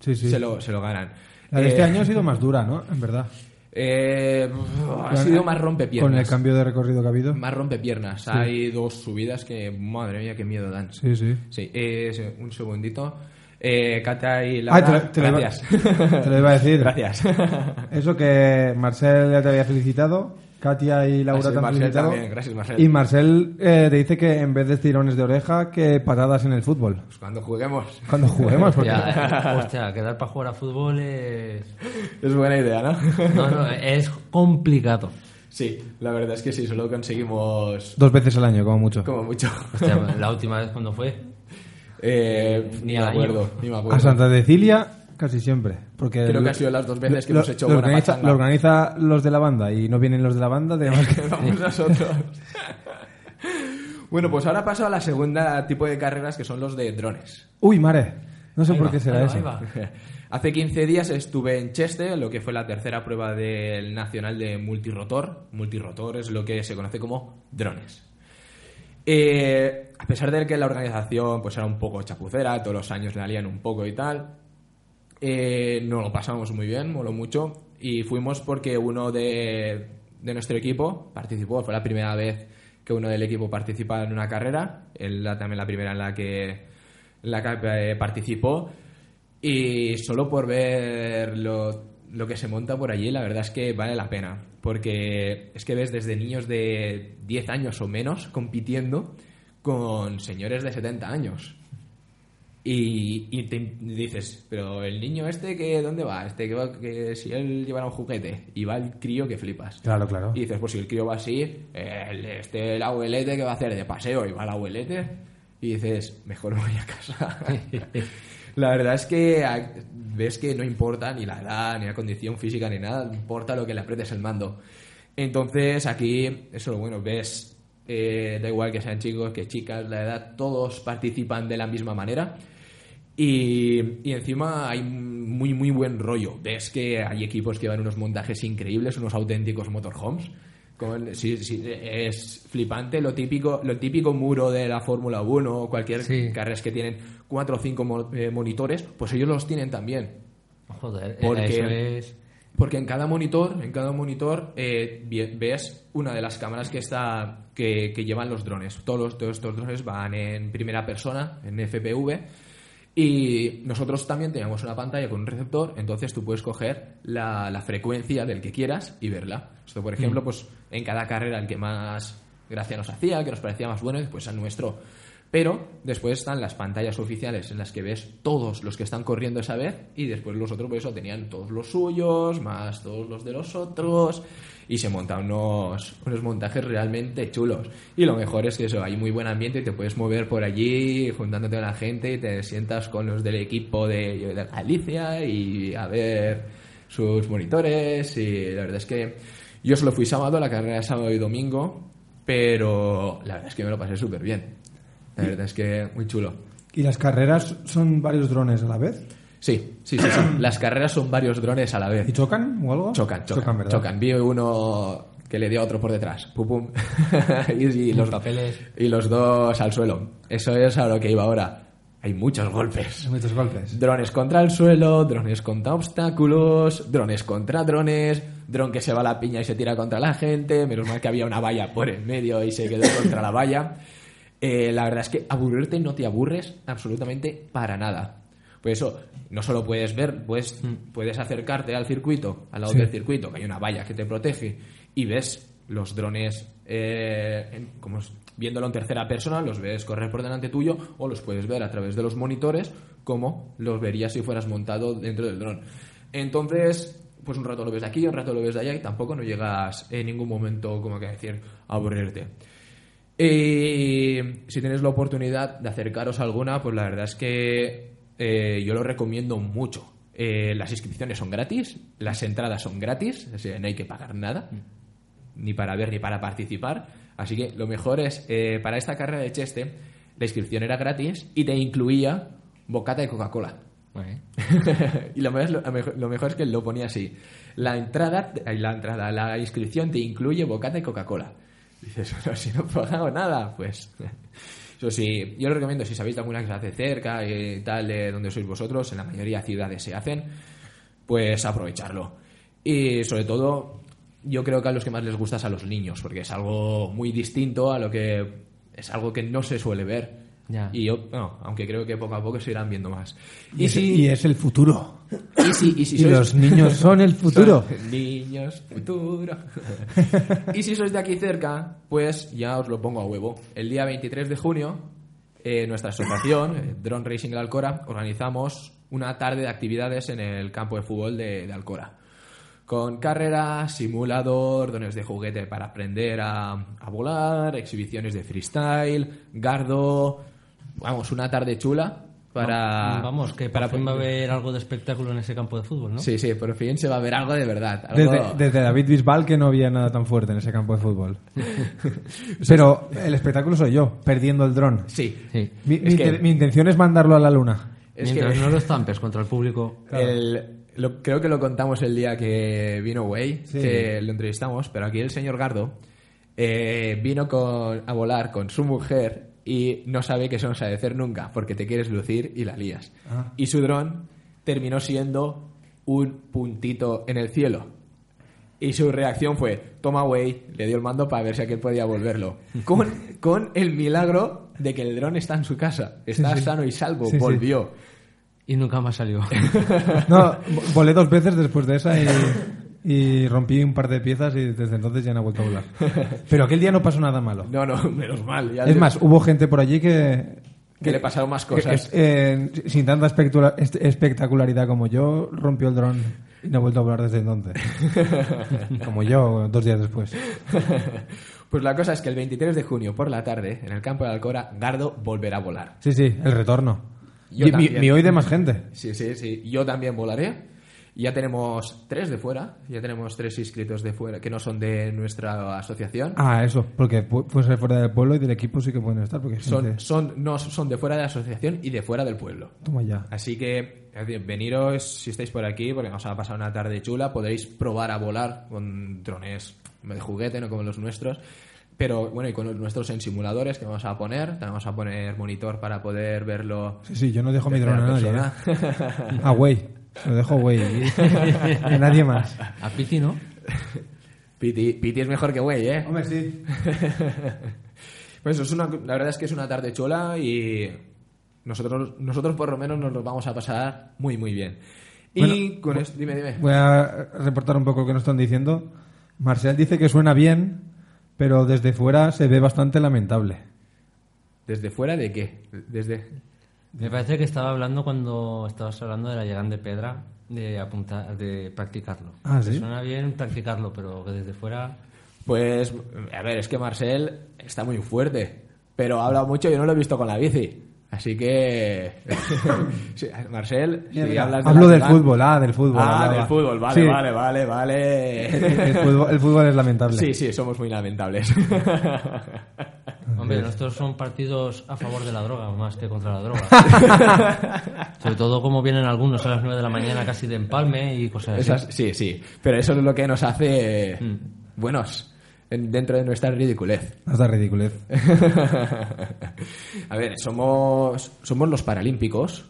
E: Sí, sí.
D: se, lo, se lo ganan.
E: La de este
D: Eh,
E: año ha sido más dura, ¿no? En verdad.
D: Eh, ha sido más rompepiernas.
E: Con el cambio de recorrido que ha habido.
D: Más rompepiernas. Hay dos subidas que, madre mía, qué miedo dan.
E: Sí, sí.
D: Sí, eh, un segundito. Eh, Katia y Laura,
E: Ah, te, te lo iba-
D: gracias.
E: te lo iba a decir.
D: Gracias.
E: Eso que Marcel ya te había felicitado, Katia y Laura
D: Ah,
E: han
D: Marcel también, gracias, Marcel.
E: Y Marcel eh, te dice que en vez de tirones de oreja, que patadas en el fútbol.
D: Pues cuando juguemos.
E: Cuando juguemos, porque...
F: Ya, hostia, quedar para jugar a fútbol es...
D: Es buena idea, ¿no?
F: No, no, es complicado.
D: Sí, la verdad es que sí, solo conseguimos
E: Dos veces al año, como mucho.
D: como mucho.
F: Hostia, la última vez cuando fue...
D: Eh,
F: Ni
D: ni
F: al
D: me acuerdo,
F: año.
D: ni me
E: A. Santa Cecilia, casi siempre. Porque
D: Creo
E: lo-
D: que ha sido las dos veces que
E: lo-
D: hemos hecho
E: lo
D: buena
E: organiza,
D: pachanga.
E: lo organiza los de la banda y no vienen los de la banda, tenemos que...
D: Vamos nosotros. bueno, pues ahora paso a la segunda tipo de carreras que son los de drones.
E: Uy, mare. No sé
F: Ahí
E: por
F: va,
E: qué será eso.
D: Hace 15 días estuve en Cheste, lo que fue la tercera prueba del Nacional de Multirotor. Multirotor es lo que se conoce como drones. Eh, a pesar de que la organización pues era un poco chapucera, todos los años la lían un poco y tal, eh, nos lo pasamos muy bien, moló mucho. Y fuimos porque uno de, de nuestro equipo participó, fue la primera vez que uno del equipo participaba en una carrera, él también la primera en la que, la que eh, participó. Y solo por ver lo, lo que se monta por allí, la verdad es que vale la pena. Porque es que ves desde niños de 10 años o menos compitiendo con señores de 70 años. Y, y te dices, pero el niño este, que ¿dónde va? Este que, va, que si él llevara un juguete y va el crío que flipas.
E: Claro, claro.
D: Y dices, pues si el crío va así, el- este el abuelete que va a hacer de paseo y va el abuelete y dices, mejor voy a casa. la verdad es que ves que no importa ni la edad, ni la condición física, ni nada, importa lo que le apretes el mando. Entonces aquí, eso es lo bueno, ves, eh, da igual que sean chicos, que chicas, la edad, todos participan de la misma manera. Y, y encima hay muy, muy buen rollo. Ves que hay equipos que van unos montajes increíbles, unos auténticos motorhomes. Con, sí, sí, es flipante lo típico, lo típico muro de la Fórmula 1 o cualquier
F: Sí.
D: carrera que tienen cuatro o cinco mo- eh, monitores, pues ellos los tienen también.
F: Joder,
D: Porque-
F: eso es...
D: Porque en cada monitor, en cada monitor eh, ves una de las cámaras que está que, que llevan los drones. Todos, los- todos estos drones van en primera persona, en FPV, y nosotros también tenemos una pantalla con un receptor, entonces tú puedes coger la, la frecuencia del que quieras y verla. Esto, por ejemplo, pues en cada carrera el que más gracia nos hacía, el que nos parecía más bueno, pues a nuestro. Pero después están las pantallas oficiales en las que ves todos los que están corriendo esa vez y después los otros, por eso tenían todos los suyos, más todos los de los otros y se montan unos, unos montajes realmente chulos. Y lo mejor es que eso, hay muy buen ambiente y te puedes mover por allí juntándote con la gente y te sientas con los del equipo de, de Galicia y a ver sus monitores y la verdad es que yo solo fui sábado, la carrera de sábado y domingo, pero la verdad es que me lo pasé súper bien. La verdad es que muy chulo.
E: ¿Y las carreras son varios drones a la vez?
D: Sí, sí, sí, sí. Las carreras son varios drones a la vez.
E: ¿Y chocan o algo?
D: Chocan, chocan,
E: ¿verdad?
D: chocan. Vi uno que le dio a otro por detrás. Pum, pum. y, y los,
F: Papeles.
D: y los dos al suelo. Eso es a lo que iba ahora. Hay muchos golpes.
E: Muchos golpes.
D: Drones contra el suelo, drones contra obstáculos, drones contra drones, dron que se va a la piña y se tira contra la gente, menos mal que había una valla por en medio y se quedó contra la valla. Eh, la verdad es que aburrirte no te aburres absolutamente para nada. Por eso, no solo puedes ver, puedes, puedes acercarte al circuito, al lado
E: Sí.
D: del circuito, que hay una valla que te protege, y ves los drones eh, en- como viéndolo en tercera persona, los ves correr por delante tuyo, o los puedes ver a través de los monitores, como los verías si fueras montado dentro del dron. Entonces, pues un rato lo ves de aquí, un rato lo ves de allá, y tampoco no llegas en ningún momento, como que decir, a aburrirte. Y si tenéis la oportunidad de acercaros a alguna, pues la verdad es que eh, yo lo recomiendo mucho. Eh, las inscripciones son gratis, las entradas son gratis, o sea, no hay que pagar nada, ni para ver ni para participar. Así que lo mejor es, eh, para esta carrera de Cheste, la inscripción era gratis y te incluía bocata de Coca-Cola. Y lo mejor, lo es que lo ponía así. La entrada, la entrada, la inscripción te incluye bocata y Coca-Cola. Dices, bueno, si no he pagado nada, pues... Eso sí, yo lo recomiendo si sabéis de alguna que se hace cerca y tal, de donde sois vosotros, en la mayoría de ciudades se hacen, pues aprovecharlo. Y sobre todo, yo creo que a los que más les gusta es a los niños, porque es algo muy distinto a lo que... Es algo que no se suele ver.
F: Ya.
D: Y yo, no, aunque creo que poco a poco se irán viendo más.
E: Y, es, y es el futuro.
D: Y si, y si
E: Y los niños son el futuro.
D: Son niños, futuro. y si sois de aquí cerca, pues ya os lo pongo a huevo. El día 23 de junio, eh, nuestra asociación, eh, Drone Racing de Alcora, organizamos una tarde de actividades en el campo de fútbol de, de Alcora. Con carreras, simulador, dones de juguete para aprender a, a volar, exhibiciones de freestyle, gardo. Vamos, una tarde chula para.
F: Vamos, que
D: para
F: fin va a haber algo de espectáculo en ese campo de fútbol, ¿no?
D: Sí, sí, por fin se va a ver algo de verdad. algo-
E: Desde, desde David Bisbal que no había nada tan fuerte en ese campo de fútbol. Pero el espectáculo soy yo, perdiendo el dron.
D: Sí.
F: Sí.
E: Mi,
D: Es
E: mi
D: que-
E: inten- mi intención es mandarlo a la luna.
D: Es
F: Mientras
D: que
F: no lo estampes contra el público.
D: el- lo- creo que lo contamos el día que vino Way,
E: Sí.
D: que lo entrevistamos, pero aquí el señor Gardo eh, vino con, a volar con su mujer y no sabe que eso no sabe hacer nunca, porque te quieres lucir y la lías.
E: Ah.
D: Y su dron terminó siendo un puntito en el cielo. Y su reacción fue, toma Way, le dio el mando para ver si aquel podía volverlo. Con, con el milagro de que el dron está en su casa, está
E: sí.
D: sano y salvo,
E: Sí, sí.
D: volvió.
F: Y nunca más salió.
E: No, vo- volé dos veces después de esa y, y rompí un par de piezas y desde entonces ya no he vuelto a volar. Pero aquel día no pasó nada malo.
D: No, no, menos mal. ya
E: Es más, hubo gente por allí que...
D: que le pasaron más cosas.
E: que, eh, sin tanta espectacularidad como yo, rompió el dron y no he vuelto a volar desde entonces. como yo, dos días después.
D: Pues la cosa es que el 23 de junio por la tarde, en el campo de Alcora, Gardo volverá a volar.
E: Sí, sí, el retorno.
D: Yo
E: y mi, mi hoy de más gente.
D: Sí, sí, sí. Yo también volaré. Ya tenemos tres de fuera. Ya tenemos tres inscritos de fuera que no son de nuestra asociación.
E: Ah, eso, porque pu- puede ser fuera del pueblo y del equipo sí que pueden estar. Porque
D: Son,
E: gente-
D: son, no, son de fuera de la asociación y de fuera del pueblo.
E: Toma ya.
D: Así que, veniros si estáis por aquí, porque vamos a pasar una tarde chula. Podréis probar a volar con drones de juguete, no como los nuestros. Pero bueno, y con los nuestros en simuladores que vamos a poner. Te vamos a poner monitor para poder verlo.
E: Sí, sí, yo no dejo mi
D: de
E: dron a nadie. ¿eh?
D: persona.
E: Lo dejo güey. Nadie más.
F: A Piti, ¿no?
D: Piti, Piti es mejor que güey, ¿eh?
E: Hombre, sí.
D: Pues eso es una, la verdad es que es una tarde chula y nosotros, nosotros por lo menos nos lo vamos a pasar muy, muy bien. Y
E: Bueno,
D: con esto, dime, dime.
E: Voy a reportar un poco lo que nos están diciendo. Marcel dice que suena bien, pero desde fuera se ve bastante lamentable.
D: ¿Desde fuera de qué? Desde...
F: Me parece que estaba hablando cuando estabas hablando de la llegada de Pedra, de apuntar, de practicarlo.
E: Ah, ¿sí?
F: Suena bien practicarlo, pero que desde fuera...
D: Pues, a ver, es que Marcel está muy fuerte, pero habla mucho y yo no lo he visto con la bici. Así que, sí, Marcel, si hablas de
E: hablo del
D: ciudad-
E: fútbol, ah, del fútbol.
D: Ah,
E: hablaba.
D: del fútbol, vale,
E: Sí,
D: vale, vale, vale.
E: El fútbol, el fútbol es lamentable.
D: Sí, sí, somos muy lamentables.
F: Hombre, nuestros son partidos a favor de la droga más que contra la droga. Sobre todo como vienen algunos a las 9 de la mañana casi de empalme y cosas así.
D: Esas- sí, sí, pero eso es lo que nos hace
E: Mm.
D: buenos en- dentro de nuestra ridiculez.
E: Hasta ridiculez.
D: A ver, somos, somos los paralímpicos,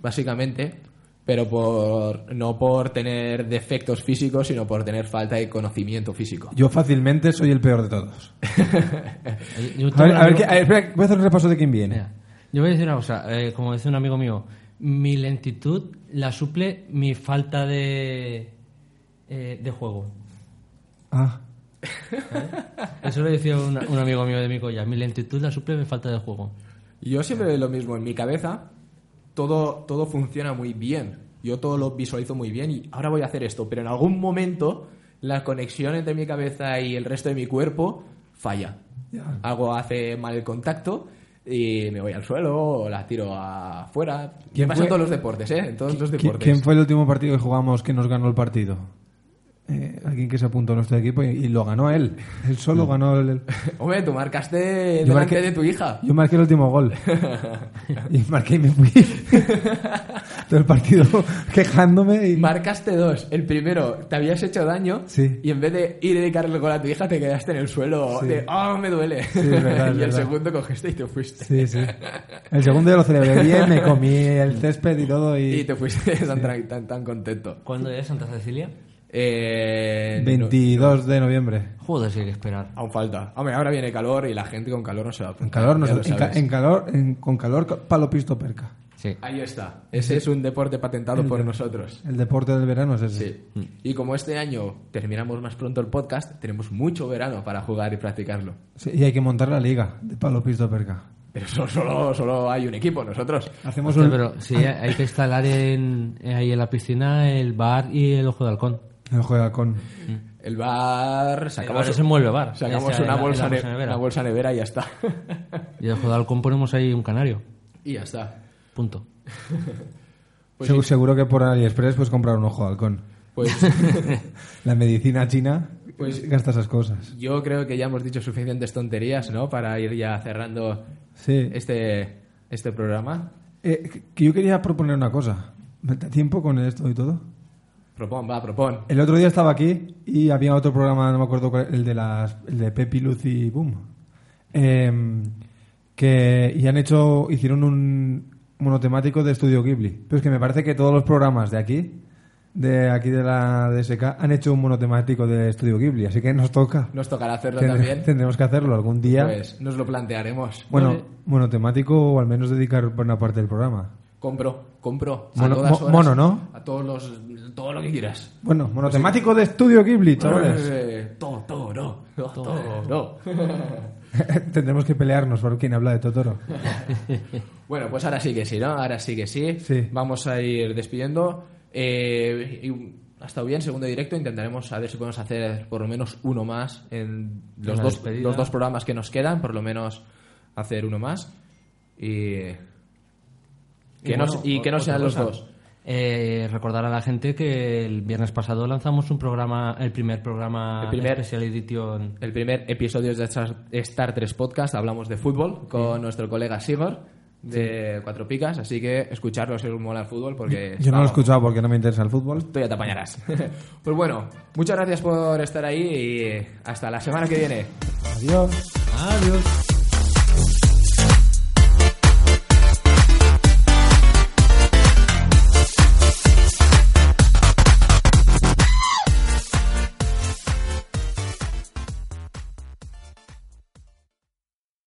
D: básicamente, pero por no por tener defectos físicos, sino por tener falta de conocimiento físico.
E: Yo fácilmente soy el peor de todos.
F: Eh, yo
E: A ver,
F: un
E: a ver,
F: amigo-
E: qué- a ver, espera, voy a hacer un repaso de quién viene.
F: Mira, yo voy a decir una cosa, eh, como dice un amigo mío, mi lentitud la suple mi falta de, eh, de juego.
E: Ah,
F: Eso lo decía un, un amigo mío de mi colla, mi lentitud la suple mi falta de juego.
D: Yo siempre veo lo mismo en mi cabeza, todo, todo funciona muy bien, yo todo lo visualizo muy bien y ahora voy a hacer esto, pero en algún momento la conexión entre mi cabeza y el resto de mi cuerpo falla. Algo hace mal el contacto y me voy al suelo o la tiro afuera. ¿Qué
E: ¿Quién
D: pasa
E: fue-
D: en todos los deportes, eh? En todos los
E: ¿Qui-
D: deportes.
E: ¿Quién fue el último partido que jugamos que nos ganó el partido? Eh, alguien que se apuntó a nuestro equipo y, y lo ganó él. Él solo ganó el... el-
D: Hombre, tú marcaste
E: Yo
D: delante
E: marqué-
D: de tu hija.
E: Yo marqué el último gol. y marqué y me fui. Todo el partido quejándome y...
D: Marcaste dos. El primero, te habías hecho daño
E: Sí.
D: y en vez de ir y dedicarle el gol a tu hija, te quedaste en el suelo
E: Sí.
D: de ¡Oh, me duele!
E: es verdad,
D: y el
E: verdad.
D: segundo cogiste y te fuiste.
E: Sí, sí. El segundo ya lo celebré bien, me comí el césped y todo y...
D: Y te fuiste tan, tan, tan, tan contento.
F: ¿Cuándo es Santa Cecilia?
D: Eh, no-
E: 22 de noviembre.
F: Joder, sí hay que esperar.
D: aún falta. Hombre, ahora viene calor y la gente con calor no se va a
E: En calor, no
D: lo
E: en, ca- en calor, en- con calor, ca- palo pisto perca.
F: Sí.
D: Ahí está. Ese es un deporte patentado por nosotros.
E: El deporte del verano es ese.
D: Sí. Y como este año terminamos más pronto el podcast, tenemos mucho verano para jugar y practicarlo.
E: Sí, y hay que montar la liga de palo pisto perca.
D: Pero solo, solo, solo hay un equipo, nosotros.
E: Hacemos
F: Hostia,
E: un...
F: pero sí, hay que instalar en, ahí en la piscina el bar y el ojo de halcón.
E: El juego de halcón.
D: El bar,
F: El
D: sacamos,
F: bar el mueble bar.
D: sacamos una,
F: la-
D: bolsa
F: en la
D: ne-
F: nevera.
D: una bolsa nevera y ya está.
F: Y el ojo de halcón ponemos ahí un canario.
D: y ya está.
F: Punto.
D: Pues
E: Segu-
D: sí.
E: Seguro que por AliExpress puedes comprar un ojo de halcón.
D: Pues
E: La medicina china
D: Pues-
E: gasta esas cosas.
D: yo creo que ya hemos dicho suficientes tonterías, ¿no? Para ir ya cerrando
E: Sí.
D: este, este programa.
E: Eh, que yo quería proponer una cosa. ¿Me da tiempo con esto y todo?
D: Propón, va, propón.
E: El otro día estaba aquí y había otro programa, no me acuerdo cuál, el de las, el de Pepi, Luz y Boom. Em, que y han hecho, hicieron un monotemático de Estudio Ghibli. Pero es que me parece que todos los programas de aquí, de aquí de la DSK, han hecho un monotemático de Estudio Ghibli, así que nos toca.
D: Nos tocará hacerlo también.
E: Tendremos que hacerlo algún día.
D: Pues nos lo plantearemos.
E: bueno, monotemático o al menos dedicar buena parte del programa.
D: Compro, compro. A
E: Mono-
D: todas
E: mo-
D: horas,
E: mono, ¿no?
D: A todos los... Todo lo que quieras.
E: Bueno, monotemático de Estudio Ghibli, chavales.
D: Eh, todo, todo, no. Todo, no.
E: Tendremos que pelearnos por quién habla de Totoro.
D: Bueno, pues ahora sí que sí, ¿no? Ahora sí que sí.
E: Sí.
D: Vamos a ir despidiendo. Eh, y ha estado bien, segundo directo. Intentaremos a ver si podemos hacer por lo menos uno más en los, dos, los dos programas que nos quedan. Por lo menos hacer uno más. Y. Que no,
F: bueno,
D: y que no sean los dos.
F: Eh, recordar a la gente que el viernes pasado lanzamos un programa, el primer programa
D: El primer-
F: Special Edition.
D: El primer episodio de Star, Star 3 Podcast hablamos de fútbol con nuestro colega Sigor de Cuatro Picas, así que escucharlo si os mola el fútbol porque...
E: Yo no lo he escuchado porque no me interesa el fútbol.
D: Tú ya te apañarás. pues bueno, muchas gracias por estar ahí y hasta la semana que viene.
E: Adiós.
F: Adiós.